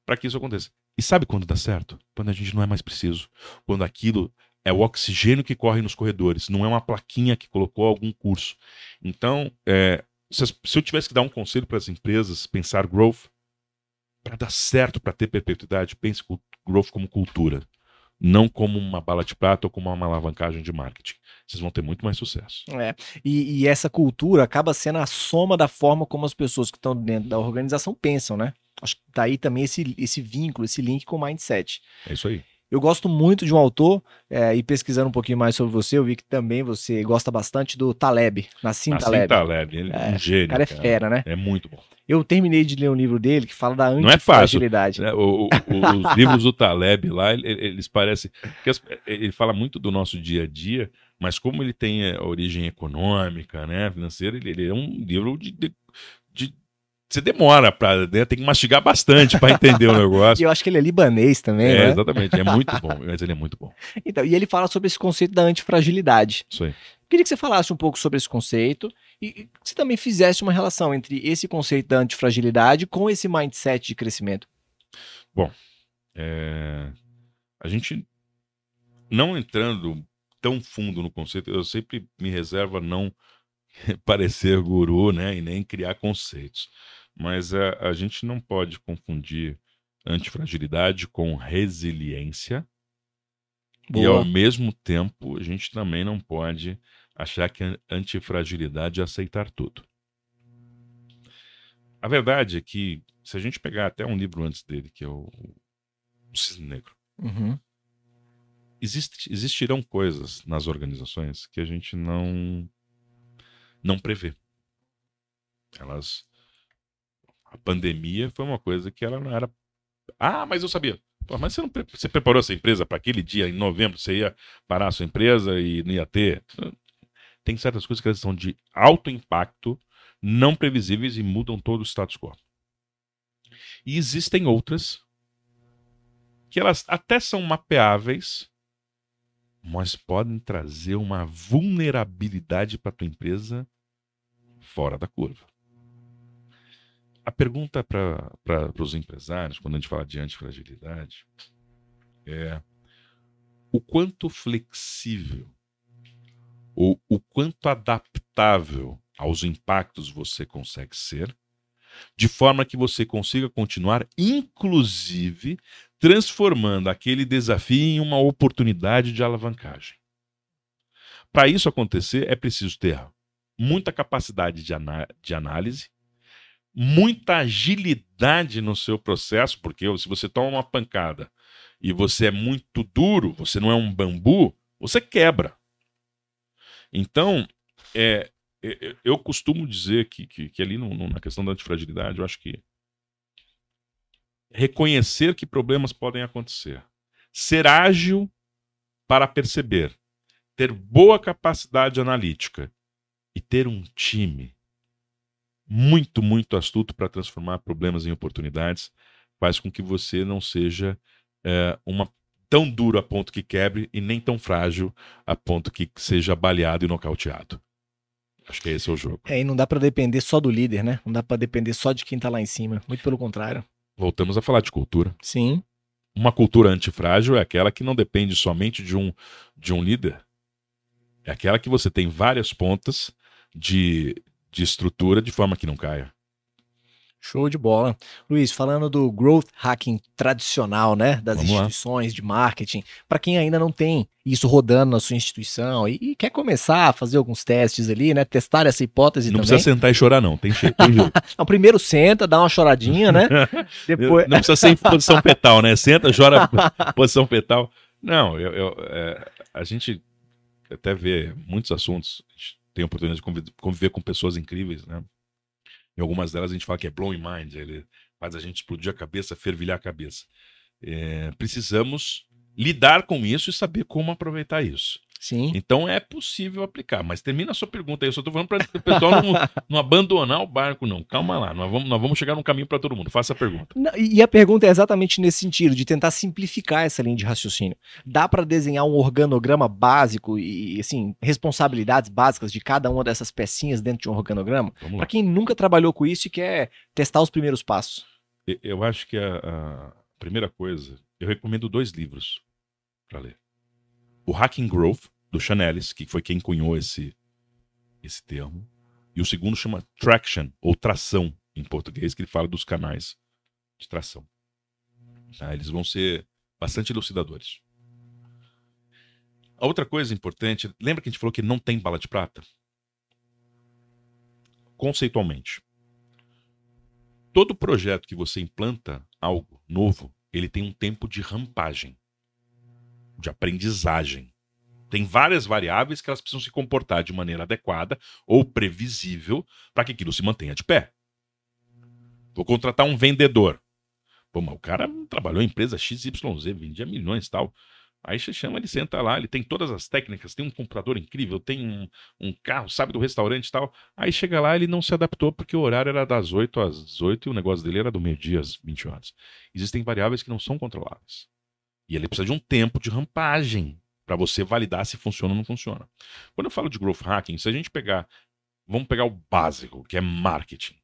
para que isso aconteça. E sabe quando dá certo? Quando a gente não é mais preciso. Quando aquilo é o oxigênio que corre nos corredores, não é uma plaquinha que colocou algum curso. Então, é, se, se, eu tivesse que dar um conselho para as empresas pensar growth, para dar certo, para ter perpetuidade, pense growth como cultura não como uma bala de prata ou como uma alavancagem de marketing. Vocês vão ter muito mais sucesso. É. E, e, essa cultura acaba sendo a soma da forma como as pessoas que estão dentro da organização pensam, né? Acho que daí tá também esse, esse vínculo, esse link com o mindset. É isso aí. Eu gosto muito de um autor, é, e pesquisando um pouquinho mais sobre você, eu vi que também você gosta bastante do Taleb, Nassim, Nassim Taleb. Taleb, ele é um gênio. O cara é cara. fera, né? É muito bom. Eu terminei de ler um livro dele que fala da antifragilidade. Não é fácil. Né? O, o, os livros do Taleb lá, eles parecem... Ele fala muito do nosso dia a dia, mas como ele tem a origem econômica, né, financeira, ele, ele é um livro de, de você demora para né, tem que mastigar bastante para entender o negócio. E eu acho que ele é libanês também, é, né? exatamente, é muito bom, mas ele é muito bom. Então, e ele fala sobre esse conceito da antifragilidade. Isso aí. Queria que você falasse um pouco sobre esse conceito e que você também fizesse uma relação entre esse conceito da antifragilidade com esse mindset de crescimento. Bom, é... a gente não entrando tão fundo no conceito, eu sempre me reservo a não parecer guru, né, e nem criar conceitos. Mas a, a gente não pode confundir antifragilidade com resiliência. Boa. E ao mesmo tempo, a gente também não pode achar que antifragilidade é aceitar tudo. A verdade é que, se a gente pegar até um livro antes dele, que é o, o Cisne Negro, uhum. existe, existirão coisas nas organizações que a gente não, não prevê. Elas a pandemia foi uma coisa que ela não era. Ah, mas eu sabia. Pô, mas você não você preparou essa empresa para aquele dia em novembro? Você ia parar a sua empresa e não ia ter? Tem certas coisas que elas são de alto impacto, não previsíveis e mudam todo o status quo. E existem outras que elas até são mapeáveis, mas podem trazer uma vulnerabilidade para tua empresa fora da curva a pergunta para os empresários, quando a gente fala de antifragilidade, é o quanto flexível ou o quanto adaptável aos impactos você consegue ser, de forma que você consiga continuar, inclusive, transformando aquele desafio em uma oportunidade de alavancagem. Para isso acontecer, é preciso ter muita capacidade de, de análise, muita agilidade no seu processo, porque se você toma uma pancada e você é muito duro, você não é um bambu, você quebra. Então, é, é eu costumo dizer que, que, que ali no, no, na questão da antifragilidade, eu acho que reconhecer que problemas podem acontecer, ser ágil para perceber, ter boa capacidade analítica e ter um time muito, muito astuto para transformar problemas em oportunidades, faz com que você não seja é, uma tão duro a ponto que quebre e nem tão frágil a ponto que seja baleado e nocauteado. Acho que esse é o jogo. É, e não dá para depender só do líder, né? Não dá para depender só de quem tá lá em cima. Muito pelo contrário. Voltamos a falar de cultura. Sim. Uma cultura antifrágil é aquela que não depende somente de um, de um líder. É aquela que você tem várias pontas de, de estrutura de forma que não caia. Show de bola. Luiz, falando do growth hacking tradicional, né, das Vamos instituições lá. de marketing, para quem ainda não tem isso rodando na sua instituição e, e, quer começar a fazer alguns testes ali, né, testar essa hipótese não também. Não precisa sentar e chorar não, tem, jeito. não, primeiro senta, dá uma choradinha, né? Depois Não precisa ser em posição fetal, né? Senta, chora posição fetal. Não, eu, eu é, a gente até vê muitos assuntos, tenho a oportunidade de conviver com pessoas incríveis, né? Em algumas delas a gente fala que é blowing mind, ele faz a gente explodir a cabeça, fervilhar a cabeça. É, precisamos lidar com isso e saber como aproveitar isso. Sim. Então é possível aplicar. Mas termina a sua pergunta aí. Eu só estou falando para o pessoal não, não, abandonar o barco, não. Calma lá. Nós vamos, nós vamos chegar num caminho para todo mundo. Faça a pergunta. Não, e a pergunta é exatamente nesse sentido, de tentar simplificar essa linha de raciocínio. Dá para desenhar um organograma básico e, assim, responsabilidades básicas de cada uma dessas pecinhas dentro de um organograma? Para quem nunca trabalhou com isso e quer testar os primeiros passos. Eu acho que a, a primeira coisa, eu recomendo dois livros para ler. O Hacking Growth, do Chanelis, que foi quem cunhou esse, esse termo. E o segundo chama Traction, ou Tração, em português, que ele fala dos canais de tração. Tá? Eles vão ser bastante elucidadores. A outra coisa importante, lembra que a gente falou que não tem bala de prata? Conceitualmente. Todo projeto que você implanta algo novo, ele tem um tempo de rampagem, de aprendizagem. Tem várias variáveis que elas precisam se comportar de maneira adequada ou previsível para que aquilo se mantenha de pé. Vou contratar um vendedor. Pô, mas o cara trabalhou em empresa XYZ, vendia milhões e tal. Aí você chama, ele senta lá, ele tem todas as técnicas, tem um computador incrível, tem um, um, carro, sabe do restaurante e tal. Aí chega lá, ele não se adaptou porque o horário era das 8 às 18 e o negócio dele era do meio-dia às 20 horas. Existem variáveis que não são controláveis. E ele precisa de um tempo de rampagem para você validar se funciona ou não funciona. Quando eu falo de growth hacking, se a gente pegar, vamos pegar o básico, que é marketing.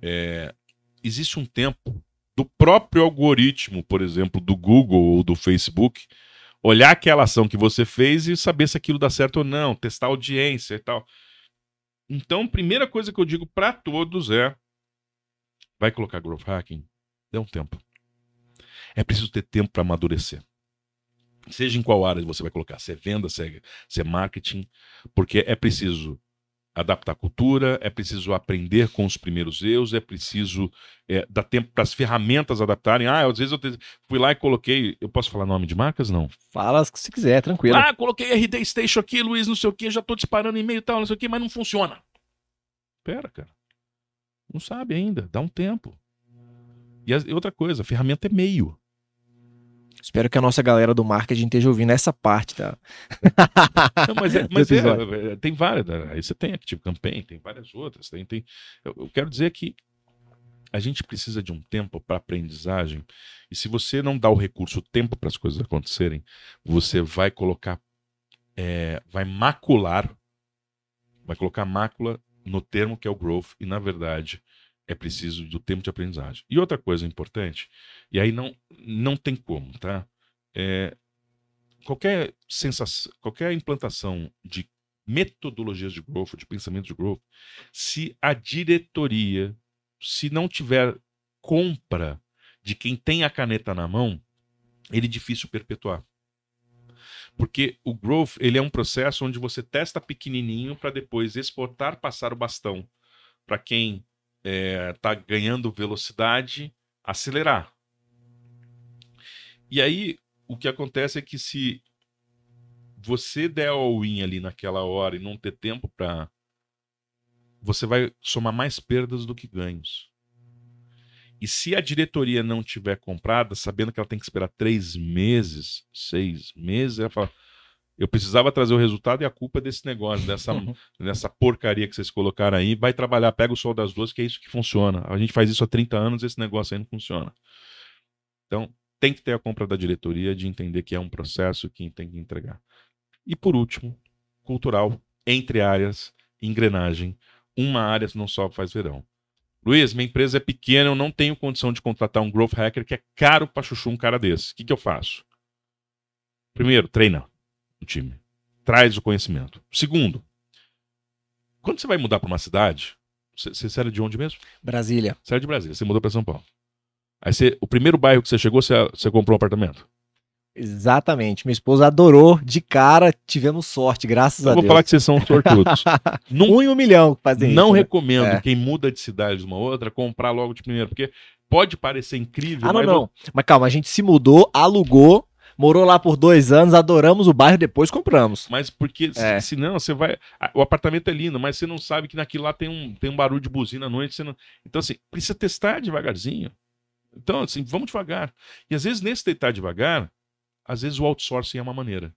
É, existe um tempo do próprio algoritmo, por exemplo, do Google ou do Facebook, olhar aquela ação que você fez e saber se aquilo dá certo ou não, testar a audiência e tal. Então, primeira coisa que eu digo para todos é: vai colocar growth hacking? Dê um tempo. É preciso ter tempo para amadurecer seja em qual área você vai colocar, se é venda, se é, se é marketing, porque é preciso adaptar a cultura, é preciso aprender com os primeiros erros, é preciso é, dar tempo para as ferramentas adaptarem. Ah, às vezes eu te... fui lá e coloquei. Eu posso falar nome de marcas? Não. Fala se quiser, tranquilo. Ah, coloquei RD Station aqui, Luiz, não sei o que, já estou disparando e-mail e tal, não sei o que, mas não funciona. Pera, cara. Não sabe ainda, dá um tempo. E outra coisa, a ferramenta é meio. Espero que a nossa galera do marketing esteja ouvindo essa parte, tá? Não, mas é, mas é, é, tem várias. Né? Aí você tem Active Campaign, tem várias outras. Tem, tem, eu, eu quero dizer que a gente precisa de um tempo para aprendizagem. E se você não dá o recurso, o tempo para as coisas acontecerem, você vai colocar, é, vai macular, vai colocar mácula no termo que é o growth. E na verdade, é preciso do tempo de aprendizagem. E outra coisa importante, e aí não, não tem como, tá? É, qualquer sensação, qualquer implantação de metodologias de growth, de pensamento de growth, se a diretoria, se não tiver compra de quem tem a caneta na mão, ele é difícil perpetuar. Porque o growth, ele é um processo onde você testa pequenininho para depois exportar, passar o bastão para quem está é, ganhando velocidade, acelerar. E aí, o que acontece é que se você der all-in ali naquela hora e não ter tempo para. Você vai somar mais perdas do que ganhos. E se a diretoria não tiver comprada, sabendo que ela tem que esperar três meses, seis meses, ela fala: eu precisava trazer o resultado e a culpa é desse negócio, dessa, dessa porcaria que vocês colocaram aí. Vai trabalhar, pega o sol das duas, que é isso que funciona. A gente faz isso há 30 anos, esse negócio aí não funciona. Então, tem que ter a compra da diretoria de entender que é um processo que tem que entregar. E por último, cultural, entre áreas, engrenagem. Uma área não só faz verão. Luiz, minha empresa é pequena, eu não tenho condição de contratar um growth hacker que é caro para chuchu um cara desse. O que, que eu faço? Primeiro, treina o time. Traz o conhecimento. Segundo, quando você vai mudar para uma cidade, você, você era de onde mesmo? Brasília. Você era de Brasília, você mudou para São Paulo. Aí você, o primeiro bairro que você chegou, você, você comprou um apartamento? Exatamente. Minha esposa adorou de cara, tivemos sorte, graças Eu a Deus. vou falar que vocês são sortudos. Um em um milhão fazem Não isso, né? recomendo é. quem muda de cidade de uma outra comprar logo de primeiro, porque pode parecer incrível. Ah, não, mas não. Mas calma, a gente se mudou, alugou morou lá por dois anos, adoramos o bairro, depois compramos. Mas porque, é. senão, você vai. O apartamento é lindo, mas você não sabe que naquilo lá tem um, tem um barulho de buzina à noite. Não... Então, assim, precisa testar devagarzinho. Então, assim, vamos devagar. E às vezes, nesse tentar devagar, às vezes o outsourcing é uma maneira.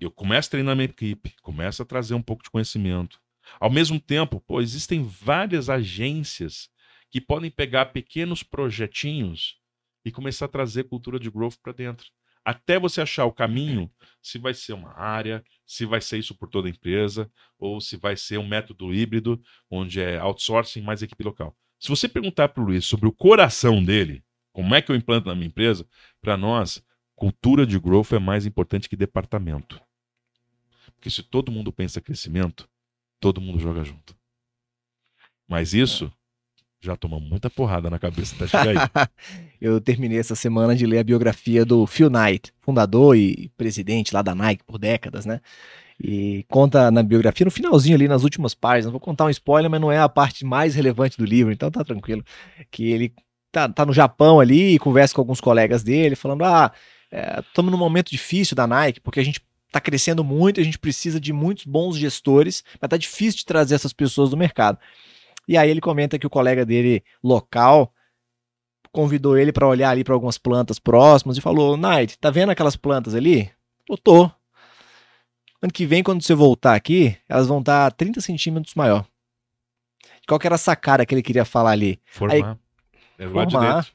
eu começo a treinar minha equipe, começo a trazer um pouco de conhecimento. Ao mesmo tempo, pô, existem várias agências que podem pegar pequenos projetinhos e começar a trazer cultura de growth para dentro. Até você achar o caminho, se vai ser uma área, se vai ser isso por toda a empresa, ou se vai ser um método híbrido, onde é outsourcing mais equipe local. Se você perguntar para o Luiz sobre o coração dele, como é que eu implanto na minha empresa, para nós, cultura de growth é mais importante que departamento. Porque se todo mundo pensa crescimento, todo mundo joga junto. Mas isso já toma muita porrada na cabeça até chegar aí. eu terminei essa semana de ler a biografia do Phil Knight, fundador e presidente lá da Nike por décadas, né? E conta na biografia, no finalzinho ali, nas últimas páginas, vou contar um spoiler, mas não é a parte mais relevante do livro, então tá tranquilo. Que ele tá, tá no Japão ali e conversa com alguns colegas dele, falando: ah, estamos é, num momento difícil da Nike, porque a gente está crescendo muito, a gente precisa de muitos bons gestores, mas tá difícil de trazer essas pessoas do mercado. E aí ele comenta que o colega dele local convidou ele para olhar ali para algumas plantas próximas e falou: Night, tá vendo aquelas plantas ali? Eu tô. Ano que vem, quando você voltar aqui, elas vão estar 30 centímetros maior. Qual que era a sacada que ele queria falar ali? Formar. Aí, é formar.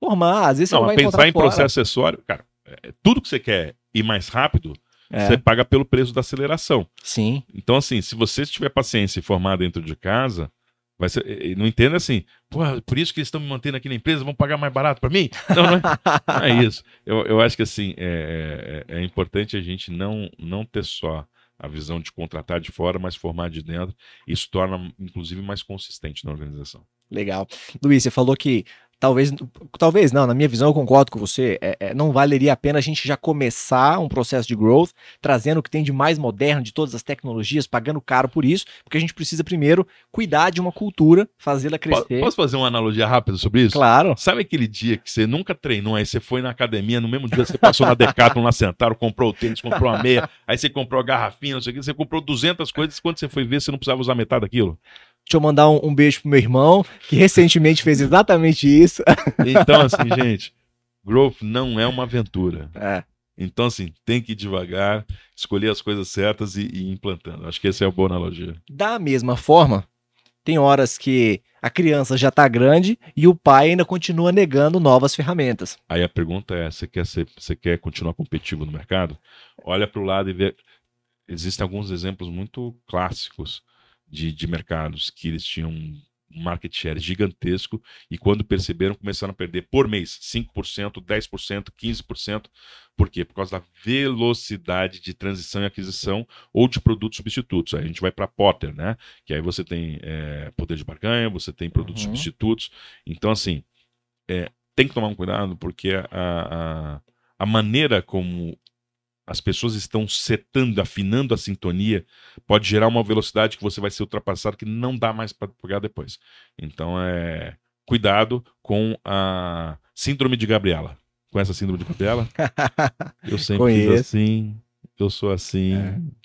Formar, às vezes não, você vai pensar em fora. processo acessório, cara, é, tudo que você quer ir mais rápido, é. você paga pelo preço da aceleração. Sim. Então, assim, se você tiver paciência e formar dentro de casa, Vai ser, não entenda assim, por isso que eles estão me mantendo aqui na empresa, vão pagar mais barato para mim? Não, não é, não é, isso. Eu, eu acho que assim, é, é, é, importante a gente não, não ter só a visão de contratar de fora, mas formar de dentro. Isso torna, inclusive, mais consistente na organização. Legal. Luiz, você falou que talvez, talvez não, na minha visão eu concordo com você, é, é, não valeria a pena a gente já começar um processo de growth, trazendo o que tem de mais moderno, de todas as tecnologias, pagando caro por isso, porque a gente precisa primeiro cuidar de uma cultura, fazê-la crescer. Posso fazer uma analogia rápida sobre isso? Claro. Sabe aquele dia que você nunca treinou, aí você foi na academia, no mesmo dia você passou na Decathlon, na Centauro, comprou o tênis, comprou a meia, aí você comprou a garrafinha, não sei o que, você comprou 200 coisas, quando você foi ver, você não precisava usar metade daquilo. Deixa eu mandar um, um, beijo pro meu irmão, que recentemente fez exatamente isso. Então, assim, gente, growth não é uma aventura. É. Então, assim, tem que ir devagar, escolher as coisas certas e, e ir implantando. Acho que essa é a boa analogia. Da mesma forma, tem horas que a criança já está grande e o pai ainda continua negando novas ferramentas. Aí a pergunta é: você quer, ser, você quer continuar competitivo no mercado? Olha para o lado e vê. Existem alguns exemplos muito clássicos de, de mercados que eles tinham um market share gigantesco e quando perceberam começaram a perder por mês 5%, 10%, 15%. Por quê? Por causa da velocidade de transição e aquisição ou de produtos substitutos. Aí a gente vai para Potter, né? Que aí você tem é, poder de barganha, você tem produtos uhum. substitutos. Então, assim, é, tem que tomar um cuidado porque a, a, a maneira como as pessoas estão setando, afinando a sintonia, pode gerar uma velocidade que você vai ser ultrapassado que não dá mais para pegar depois. Então é cuidado com a síndrome de Gabriela. Com essa síndrome de Gabriela? Eu sempre Conheço. fiz assim, eu sou assim.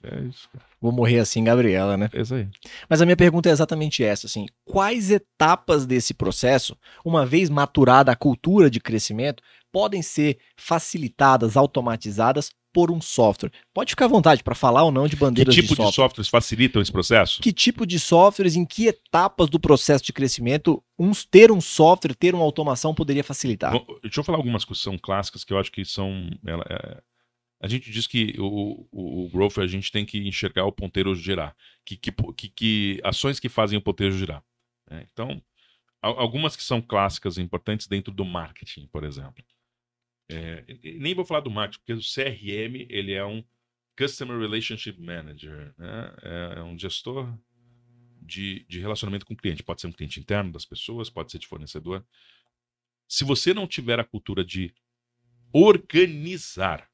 É. é isso, cara. Vou morrer assim, Gabriela, né? É isso aí. Mas a minha pergunta é exatamente essa, assim, quais etapas desse processo, uma vez maturada a cultura de crescimento, podem ser facilitadas, automatizadas por um software. Pode ficar à vontade para falar ou não de bandeiras de software. Que tipo de, softwares facilitam esse processo? Que tipo de softwares, em que etapas do processo de crescimento, uns, ter um software, ter uma automação poderia facilitar? Bom, deixa eu falar algumas coisas que são clássicas que eu acho que são... Ela, é, a gente diz que o, o, o growth a gente tem que enxergar o ponteiro girar. Que, que, que, que ações que fazem o ponteiro girar. Né? Então, algumas que são clássicas e importantes dentro do marketing, por exemplo. É, nem vou falar do marketing, porque o CRM ele é um Customer Relationship Manager, né? é, é um gestor de, de relacionamento com o cliente. Pode ser um cliente interno das pessoas, pode ser de fornecedor. Se você não tiver a cultura de organizar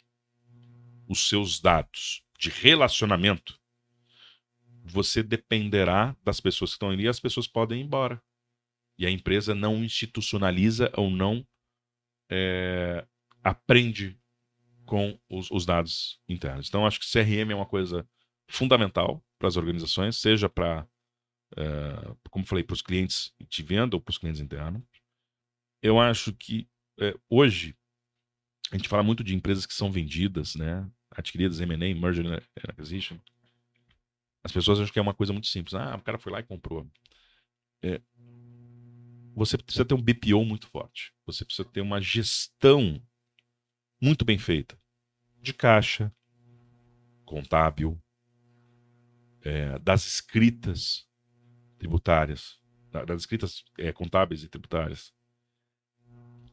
os seus dados de relacionamento, você dependerá das pessoas que estão ali e as pessoas podem ir embora. E a empresa não institucionaliza ou não é, aprende com os, os, dados internos. Então, acho que CRM é uma coisa fundamental para as organizações, seja para, uh, como falei, para os clientes de venda ou para os clientes internos. Eu acho que uh, hoje a gente fala muito de empresas que são vendidas, né? adquiridas, M&A, Merger and Acquisition, as pessoas acham que é uma coisa muito simples. Ah, o cara foi lá e comprou. É, você precisa ter um BPO muito forte. Você precisa ter uma gestão muito bem feita de caixa, contábil, é, das escritas tributárias, das escritas é, contábeis e tributárias.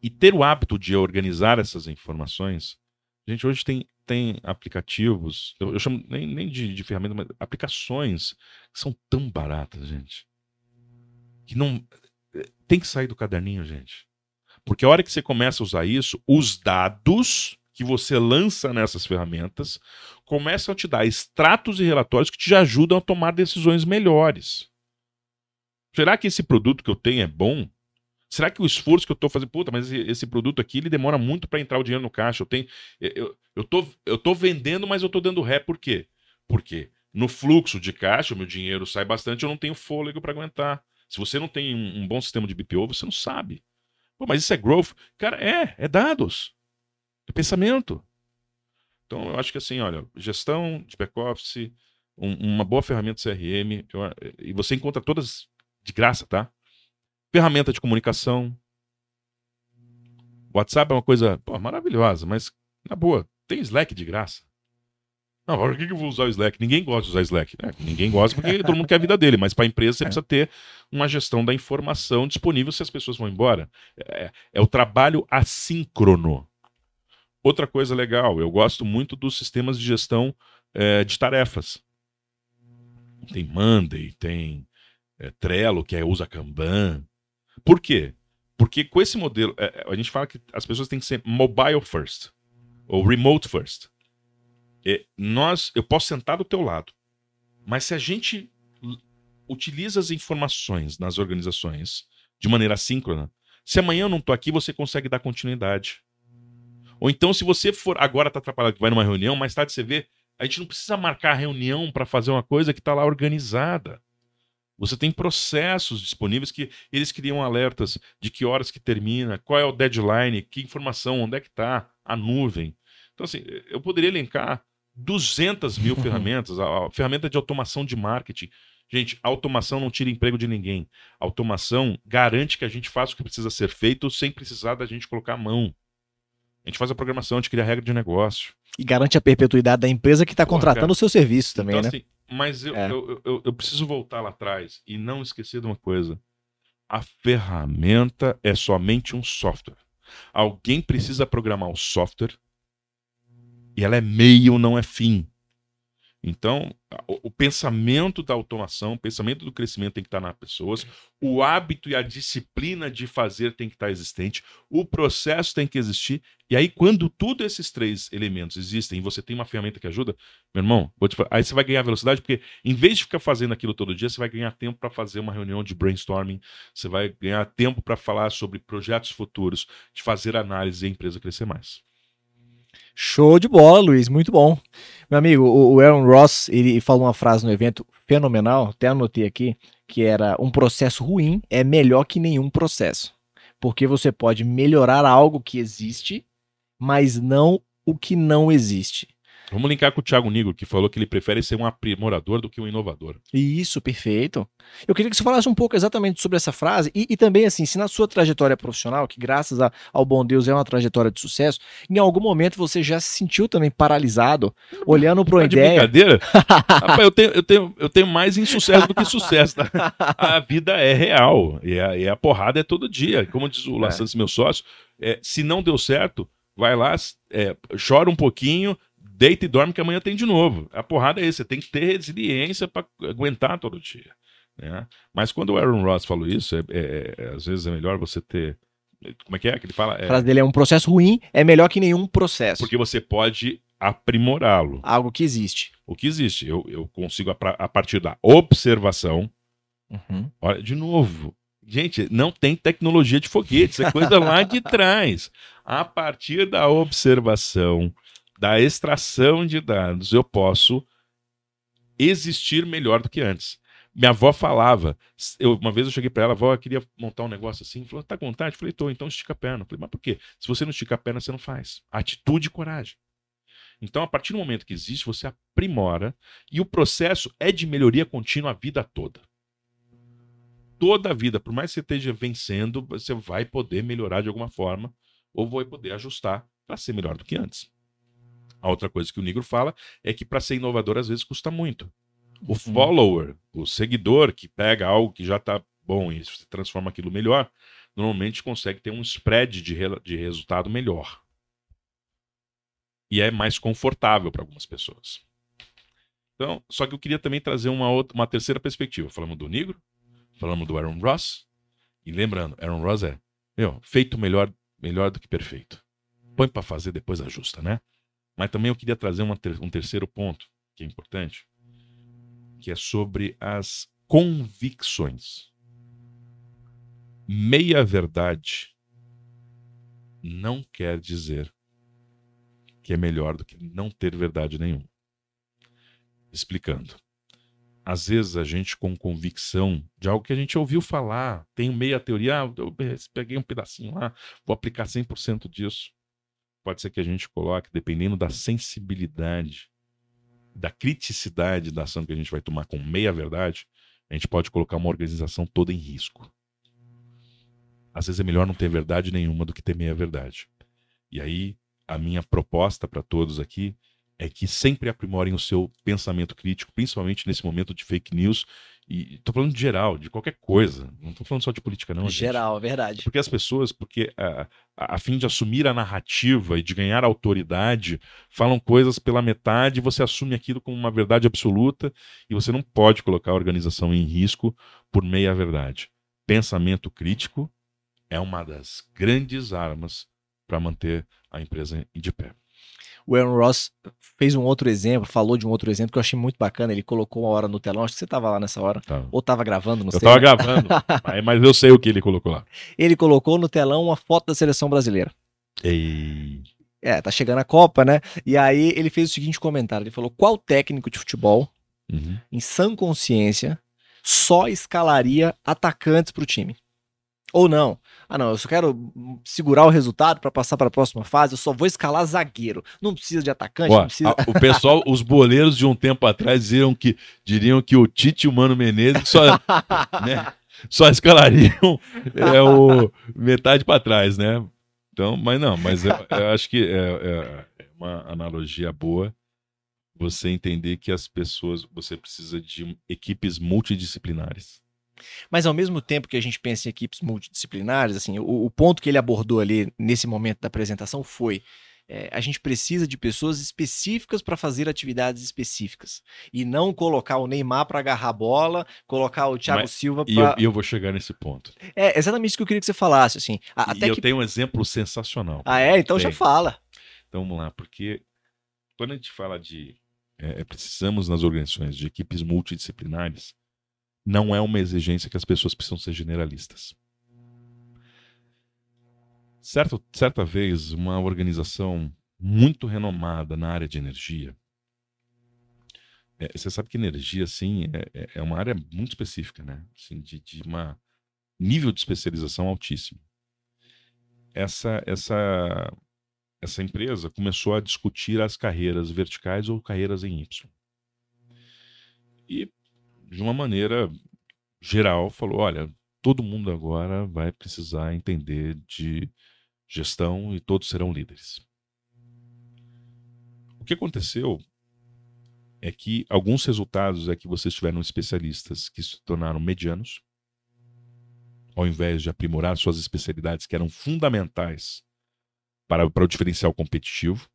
E ter o hábito de organizar essas informações. Gente, hoje tem, tem aplicativos, eu, eu chamo nem, nem de, de ferramenta, mas aplicações que são tão baratas, gente. Que não. Tem que sair do caderninho, gente. Porque a hora que você começa a usar isso, os dados que você lança nessas ferramentas começam a te dar extratos e relatórios que te ajudam a tomar decisões melhores. Será que esse produto que eu tenho é bom? Será que o esforço que eu estou fazendo, puta, mas esse produto aqui ele demora muito para entrar o dinheiro no caixa. Eu tenho, eu, eu, tô, eu tô vendendo, mas eu tô dando ré. Por quê? Porque no fluxo de caixa, o meu dinheiro sai bastante, eu não tenho fôlego para aguentar. Se você não tem um, um, bom sistema de BPO, você não sabe. Pô, mas isso é growth? Cara, é, é dados. É pensamento. Então, eu acho que assim, olha, gestão de back-office, um, uma boa ferramenta CRM, e você encontra todas de graça, tá? Ferramenta de comunicação. WhatsApp é uma coisa pô, maravilhosa, mas na boa, tem Slack de graça. Não, por que eu vou usar o Slack? Ninguém gosta de usar Slack. É, ninguém gosta porque todo mundo quer a vida dele, mas para a empresa você é. precisa ter uma gestão da informação disponível se as pessoas vão embora. É, é, o trabalho assíncrono. Outra coisa legal, eu gosto muito dos sistemas de gestão é, de tarefas. Tem Monday, tem é, Trello, que é usa Kanban. Por quê? Porque com esse modelo, é, a gente fala que as pessoas têm que ser mobile first ou remote first. É, nós, eu posso sentar do teu lado, mas se a gente utiliza as informações nas organizações de maneira síncrona, se amanhã eu não estou aqui, você consegue dar continuidade. Ou então, se você for agora está atrapalhado, vai numa reunião, mais tarde você vê, a gente não precisa marcar a reunião para fazer uma coisa que está lá organizada. Você tem processos disponíveis que eles criam alertas de que horas que termina, qual é o deadline, que informação, onde é que está, a nuvem. Então, assim, eu poderia elencar 200 mil ferramentas, a, a, ferramenta de automação de marketing. Gente, automação não tira emprego de ninguém. automação garante que a gente faça o que precisa ser feito sem precisar da gente colocar a mão. A gente faz a programação, a gente cria a regra de negócio. E garante a perpetuidade da empresa que está contratando o seu serviço também, então, né? Assim, mas eu, é. eu, eu, eu preciso voltar lá atrás e não esquecer de uma coisa. A ferramenta é somente um software. Alguém precisa programar o software e ela é meio, não é fim. Então, o, o, pensamento da automação, o pensamento do crescimento tem que estar nas pessoas, o hábito e a disciplina de fazer tem que estar existente, o processo tem que existir. E aí, quando todos esses três elementos existem e você tem uma ferramenta que ajuda, meu irmão, aí você vai ganhar velocidade, porque em vez de ficar fazendo aquilo todo dia, você vai ganhar tempo para fazer uma reunião de brainstorming, você vai ganhar tempo para falar sobre projetos futuros, de fazer análise e a empresa crescer mais. Show de bola, Luiz, muito bom. Meu amigo, o Aaron Ross, ele falou uma frase no evento fenomenal, até anotei aqui, que era um processo ruim é melhor que nenhum processo. Porque você pode melhorar algo que existe, mas não o que não existe. Vamos linkar com o Thiago Nigro, que falou que ele prefere ser um aprimorador do que um inovador. Isso, perfeito. Eu queria que você falasse um pouco exatamente sobre essa frase e, e também, assim, se na sua trajetória profissional, que graças a, ao bom Deus é uma trajetória de sucesso, em algum momento você já se sentiu também paralisado, olhando para uma tá ideia. brincadeira? Rapaz, eu tenho, eu, tenho, eu tenho mais insucesso do que sucesso. Tá? A vida é real e a, e a porrada é todo dia. Como diz o é. meu sócio, é, se não deu certo, vai lá, é, chora um pouquinho, deita e dorme que amanhã tem de novo. A porrada é essa, você tem que ter resiliência para aguentar todo dia. Né? Mas quando o Aaron Ross falou isso, é, é, é, às vezes é melhor você ter. Como é que é que ele fala? A frase dele é um processo ruim, é melhor que nenhum processo. Porque você pode aprimorá-lo. Algo que existe. O que existe. Eu, eu consigo, a, a partir da observação. Uhum. Olha, de novo, Gente, não tem tecnologia de foguete, isso é coisa lá de trás. A partir da observação, da extração de dados, eu posso existir melhor do que antes. Minha avó falava, eu, uma vez eu cheguei para ela, avó, eu queria montar um negócio assim, falou, tá com vontade? Eu falei, tô, então estica a perna. Eu falei, mas por quê? Se você não estica a perna, você não faz. Atitude e coragem. Então, a partir do momento que existe, você aprimora e o processo é de melhoria contínua a vida toda. Toda a vida, por mais que você esteja vencendo, você vai poder melhorar de alguma forma ou vai poder ajustar para ser melhor do que antes. A outra coisa que o Negro fala é que para ser inovador às vezes custa muito. O uhum. follower, o seguidor que pega algo que já está bom e se transforma aquilo melhor, normalmente consegue ter um spread de, re de resultado melhor. E é mais confortável para algumas pessoas. Então, só que eu queria também trazer uma, outra, uma terceira perspectiva. Falamos do Negro, falamos do Aaron Ross, e lembrando, Aaron Ross é meu, feito melhor, melhor do que perfeito. Põe para fazer, depois ajusta, né? Mas também eu queria trazer ter um terceiro ponto, que é importante, que é sobre as convicções. Meia-verdade não quer dizer que é melhor do que não ter verdade nenhuma. Explicando. Às vezes a gente, com convicção de algo que a gente ouviu falar, tem meia teoria, ah, eu peguei um pedacinho lá, vou aplicar 100% disso. Pode ser que a gente coloque, dependendo da sensibilidade, da criticidade da ação que a gente vai tomar com meia verdade, a gente pode colocar uma organização toda em risco. Às vezes é melhor não ter verdade nenhuma do que ter meia verdade. E aí, a minha proposta para todos aqui é que sempre aprimorem o seu pensamento crítico, principalmente nesse momento de fake news. E estou falando de geral, de qualquer coisa. Não estou falando só de política, não. Geral, gente. É verdade. Porque as pessoas, porque a, a, a, fim de assumir a narrativa e de ganhar autoridade, falam coisas pela metade e você assume aquilo como uma verdade absoluta e você não pode colocar a organização em risco por meia verdade. Pensamento crítico é uma das grandes armas para manter a empresa de pé. O Aaron Ross fez um outro exemplo, falou de um outro exemplo que eu achei muito bacana. Ele colocou uma hora no telão, acho que você estava lá nessa hora, tá. ou estava gravando, não eu sei. Eu estava gravando, mas eu sei o que ele colocou lá. Ele colocou no telão uma foto da seleção brasileira. Ei. É, tá chegando a Copa, né? E aí ele fez o seguinte comentário: ele falou: qual técnico de futebol, uhum. em sã consciência, só escalaria atacantes para o time? Ou não. Ah, não, eu só quero segurar o resultado para passar para a próxima fase, eu só vou escalar zagueiro. Não precisa de atacante, Ó, não precisa... a, o pessoal, os boleiros de um tempo atrás diziam que, diriam que o Tite e o Mano Menezes só, né, só escalariam é, o metade para trás, né? Então, mas não, mas eu, eu acho que é, é uma analogia boa você entender que as pessoas, você precisa de equipes multidisciplinares. Mas ao mesmo tempo que a gente pensa em equipes multidisciplinares, assim, o, o ponto que ele abordou ali nesse momento da apresentação foi é, a gente precisa de pessoas específicas para fazer atividades específicas. E não colocar o Neymar para agarrar a bola, colocar o Thiago Mas, Silva para. E eu, eu, vou chegar nesse ponto. É exatamente isso que eu queria que você falasse. Assim, até e eu tenho um exemplo sensacional. Ah, é? Então Tem. já fala. Então vamos lá, porque quando a gente fala de. É, é precisamos nas organizações de equipes multidisciplinares, não é uma exigência que as pessoas precisam ser generalistas. Certo, certa vez, uma organização muito renomada na área de energia. É, você sabe que energia, assim, é, é, é uma área muito específica, né? Assim, de, de uma nível de especialização altíssimo. Essa, essa, essa empresa começou a discutir as carreiras verticais ou carreiras em Y. E de uma maneira geral, falou: olha, todo mundo agora vai precisar entender de gestão e todos serão líderes. O que aconteceu é que alguns resultados é que vocês tiveram especialistas que se tornaram medianos, ao invés de aprimorar suas especialidades que eram fundamentais para, para o diferencial competitivo.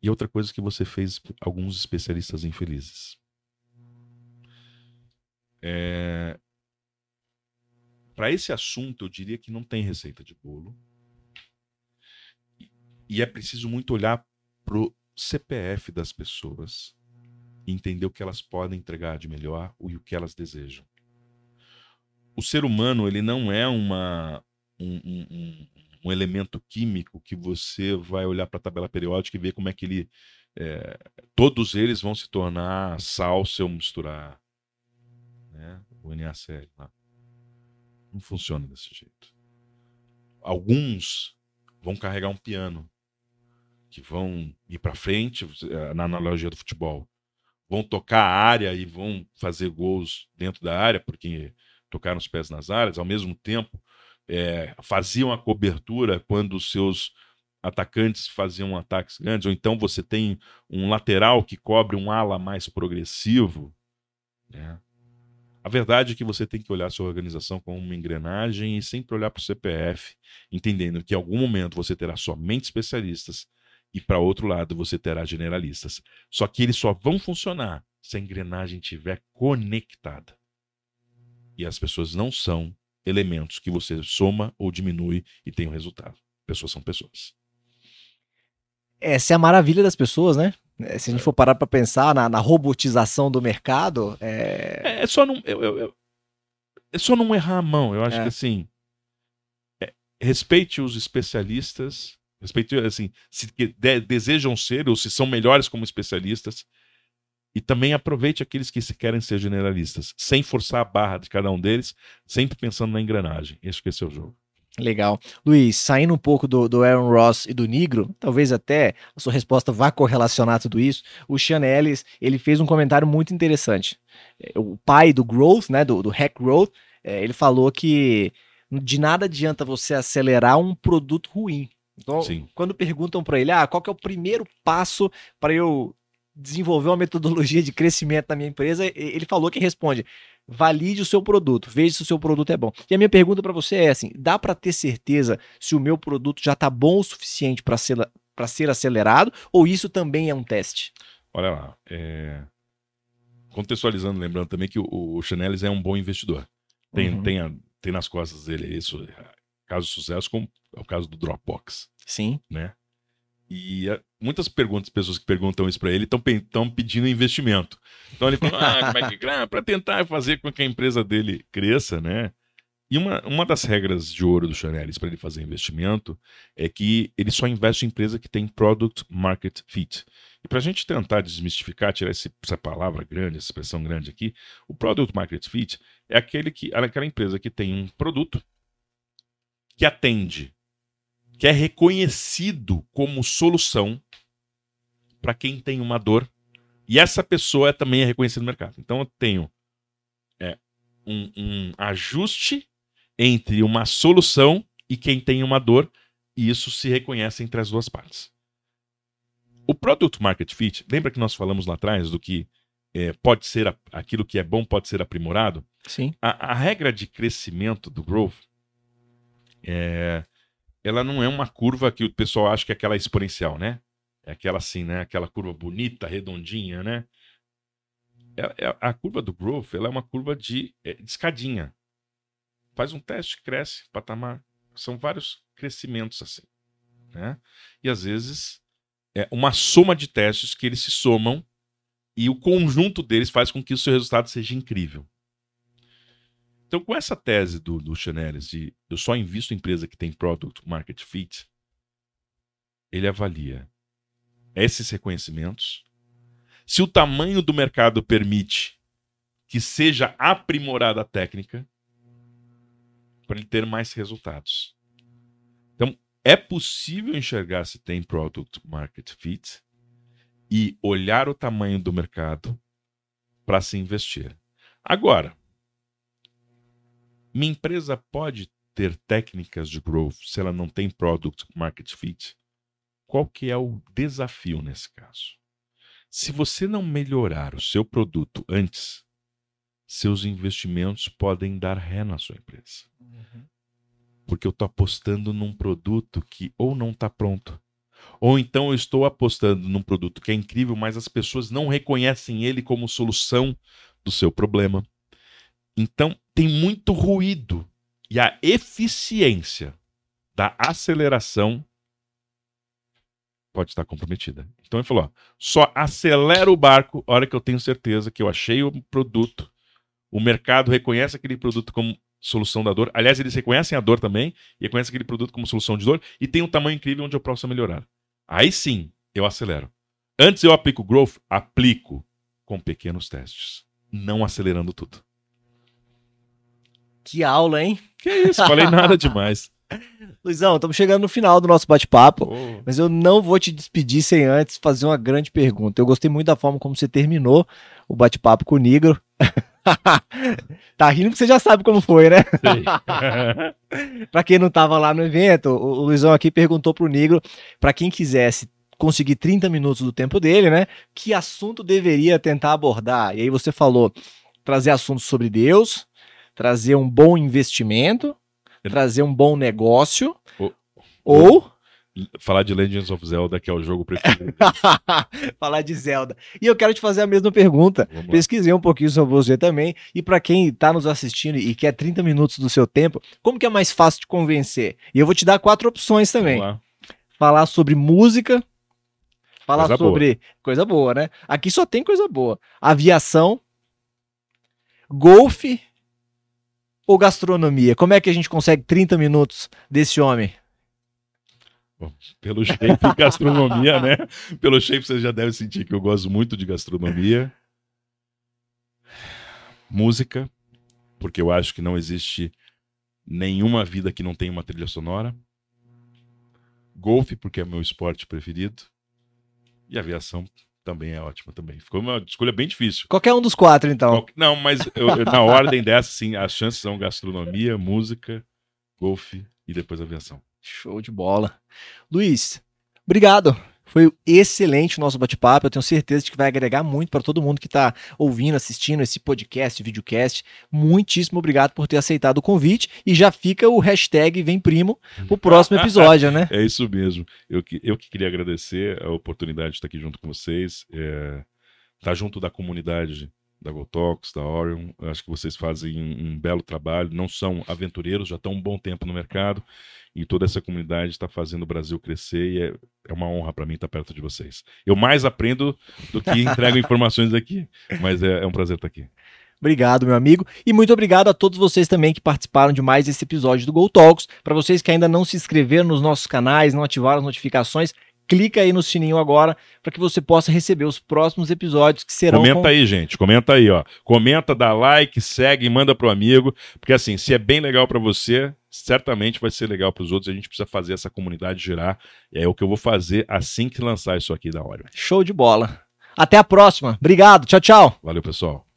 E outra coisa que você fez alguns especialistas infelizes. É... Para esse assunto, eu diria que não tem receita de bolo. E é preciso muito olhar para o CPF das pessoas e entender o que elas podem entregar de melhor e o que elas desejam. O ser humano ele não é uma, um, um, um elemento químico que você vai olhar para a tabela periódica e ver como é que ele. É, todos eles vão se tornar sal se eu misturar né? o NaCl lá. Não funciona desse jeito. Alguns vão carregar um piano que vão ir para frente, eh, na analogia do futebol, vão tocar a área e vão fazer gols dentro da área, porque tocaram os pés nas áreas, ao mesmo tempo é, faziam a cobertura quando os seus atacantes faziam ataques grandes, ou então você tem um lateral que cobre um ala mais progressivo. Né? A verdade é que você tem que olhar a sua organização como uma engrenagem e sempre olhar para o CPF, entendendo que em algum momento você terá somente especialistas e para outro lado você terá generalistas. Só que eles só vão funcionar se a engrenagem estiver conectada. E as pessoas não são elementos que você soma ou diminui e tem um resultado. Pessoas são pessoas. Essa é a maravilha das pessoas, né? É, se a gente for parar para pensar na, na, robotização do mercado. É, é, é só não. Eu, eu, eu, é só não errar a mão. Eu acho é. que assim. É, respeite os especialistas. Respeite, assim, se de, desejam ser ou se são melhores como especialistas. E também aproveite aqueles que se querem ser generalistas, sem forçar a barra de cada um deles, sempre pensando na engrenagem. Esse que é o jogo. Legal. Luiz, saindo um pouco do, do Aaron Ross e do Negro, talvez até a sua resposta vá correlacionar tudo isso. O Sean Ellis, ele fez um comentário muito interessante. É, o pai do Growth, né, do, do Hack Growth, é, ele falou que de nada adianta você acelerar um produto ruim. Então, Sim. quando perguntam para ele, ah, qual que é o primeiro passo para eu desenvolver uma metodologia de crescimento na minha empresa, ele falou que responde: valide o seu produto, veja se o seu produto é bom. E a minha pergunta para você é assim: dá para ter certeza se o meu produto já está bom o suficiente para ser, ser acelerado ou isso também é um teste? Olha lá, é... contextualizando, lembrando também que o, o Chanelis é um bom investidor. Tem, uhum. tem, a, tem nas costas dele isso, caso de sucesso, como é o caso do Dropbox. Sim. Né? E uh, muitas perguntas, pessoas que perguntam isso para ele, estão pedindo investimento. Então ele falou, ah, como é que para tentar fazer com que a empresa dele cresça, né? E uma, uma das regras de ouro do Chanelis para ele fazer investimento é que ele só investe em empresa que tem product market fit. E para a gente tentar desmistificar, tirar esse, essa palavra grande, essa expressão grande aqui, o product market fit é aquele que, aquela empresa que tem um produto que atende que é reconhecido como solução para quem tem uma dor. E essa pessoa também é reconhecida no mercado. Então eu tenho é, um, um ajuste entre uma solução e quem tem uma dor, e isso se reconhece entre as duas partes. O Product Market Fit, lembra que nós falamos lá atrás do que é, pode ser aquilo que é bom pode ser aprimorado? Sim. A, a regra de crescimento do growth é, ela não é uma curva que o pessoal acha que é aquela exponencial, né? É aquela assim, né? Aquela curva bonita, redondinha, né? É, é, a curva do growth, ela é uma curva de, é, de escadinha. Faz um teste, cresce, patamar. São vários crescimentos assim, né? E às vezes é uma soma de testes que eles se somam e o conjunto deles faz com que o seu resultado seja incrível. Então, com essa tese do, do Chanelis de eu só invisto em empresa que tem product market fit, ele avalia esses reconhecimentos. Se o tamanho do mercado permite que seja aprimorada a técnica, para ele ter mais resultados. Então, é possível enxergar se tem product market fit e olhar o tamanho do mercado para se investir. Agora, minha empresa pode ter técnicas de growth se ela não tem product market fit? Qual que é o desafio nesse caso? Se você não melhorar o seu produto antes, seus investimentos podem dar ré na sua empresa. Uhum. Porque eu estou apostando num produto que ou não está pronto, ou então eu estou apostando num produto que é incrível, mas as pessoas não reconhecem ele como solução do seu problema. Então, tem muito ruído. E a eficiência da aceleração pode estar comprometida. Então ele falou: ó, só acelera o barco a hora que eu tenho certeza que eu achei o produto, o mercado reconhece aquele produto como solução da dor. Aliás, eles reconhecem a dor também e reconhecem aquele produto como solução de dor e tem um tamanho incrível onde eu posso melhorar. Aí sim, eu acelero. Antes eu aplico growth, aplico com pequenos testes, não acelerando tudo. Que aula, hein? Que isso, falei nada demais. Luizão, estamos chegando no final do nosso bate-papo, Pô, mas eu não vou te despedir sem antes fazer uma grande pergunta. Eu gostei muito da forma como você terminou o bate-papo com o Nigro. tá rindo porque você já sabe como foi, né? Pra quem não tava lá no evento, o Luizão aqui perguntou pro Negro, pra quem quisesse conseguir 30 minutos do tempo dele, né? Que assunto deveria tentar abordar? E aí você falou trazer assuntos sobre Deus, trazer um bom investimento, trazer um bom negócio, O- ou Falar de Legends of Zelda, que é o jogo preferido. falar de Zelda. E eu quero te fazer a mesma pergunta. Pesquisei um pouquinho sobre você também. E pra quem tá nos assistindo e quer 30 minutos do seu tempo, como que é mais fácil de convencer? E eu vou te dar quatro opções também. Falar sobre música, falar Coisa boa. sobre coisa boa, né? Aqui só tem coisa boa. Aviação, golfe ou gastronomia. Como é que a gente consegue 30 minutos desse homem? Pelo shape gastronomia, né? Pelo shape você já deve sentir que eu gosto muito de gastronomia. Música, porque eu acho que não existe nenhuma vida que não tenha uma trilha sonora. Golfe, porque é meu esporte preferido. E aviação também é ótima também. Ficou uma escolha bem difícil. Qualquer um dos quatro, então. Qual- Não, mas eu- eu- na ordem dessa, sim, as chances são gastronomia, música, golfe e depois aviação. Show de bola. Luiz, obrigado. Foi excelente o nosso bate-papo. Eu tenho certeza de que vai agregar muito para todo mundo que está ouvindo, assistindo esse podcast, videocast. Muitíssimo obrigado por ter aceitado o convite. E já fica o hashtag Vem Primo pro próximo episódio, né? É isso mesmo. Eu que, eu que queria agradecer a oportunidade de estar aqui junto com vocês, é, estar junto da comunidade da Gotox, da Orion. Acho que vocês fazem um belo trabalho, não são aventureiros, já estão um bom tempo no mercado e toda essa comunidade está fazendo o Brasil crescer e é, é uma honra para mim estar perto de vocês. Eu mais aprendo do que entrego informações aqui, mas é, é um prazer estar aqui. Obrigado, meu amigo. E muito obrigado a todos vocês também que participaram de mais esse episódio do Go Talks. Para vocês que ainda não se inscreveram nos nossos canais, não ativaram as notificações, clica aí no sininho agora para que você possa receber os próximos episódios que serão Comenta com- aí, gente. Comenta aí, ó. Comenta, dá like, segue, manda pro amigo. Porque assim, se é bem legal pra você, certamente vai ser legal pros outros. A gente precisa fazer essa comunidade girar. E é o que eu vou fazer assim que lançar isso aqui da hora. Show de bola. Até a próxima. Obrigado. Tchau, tchau. Valeu, pessoal.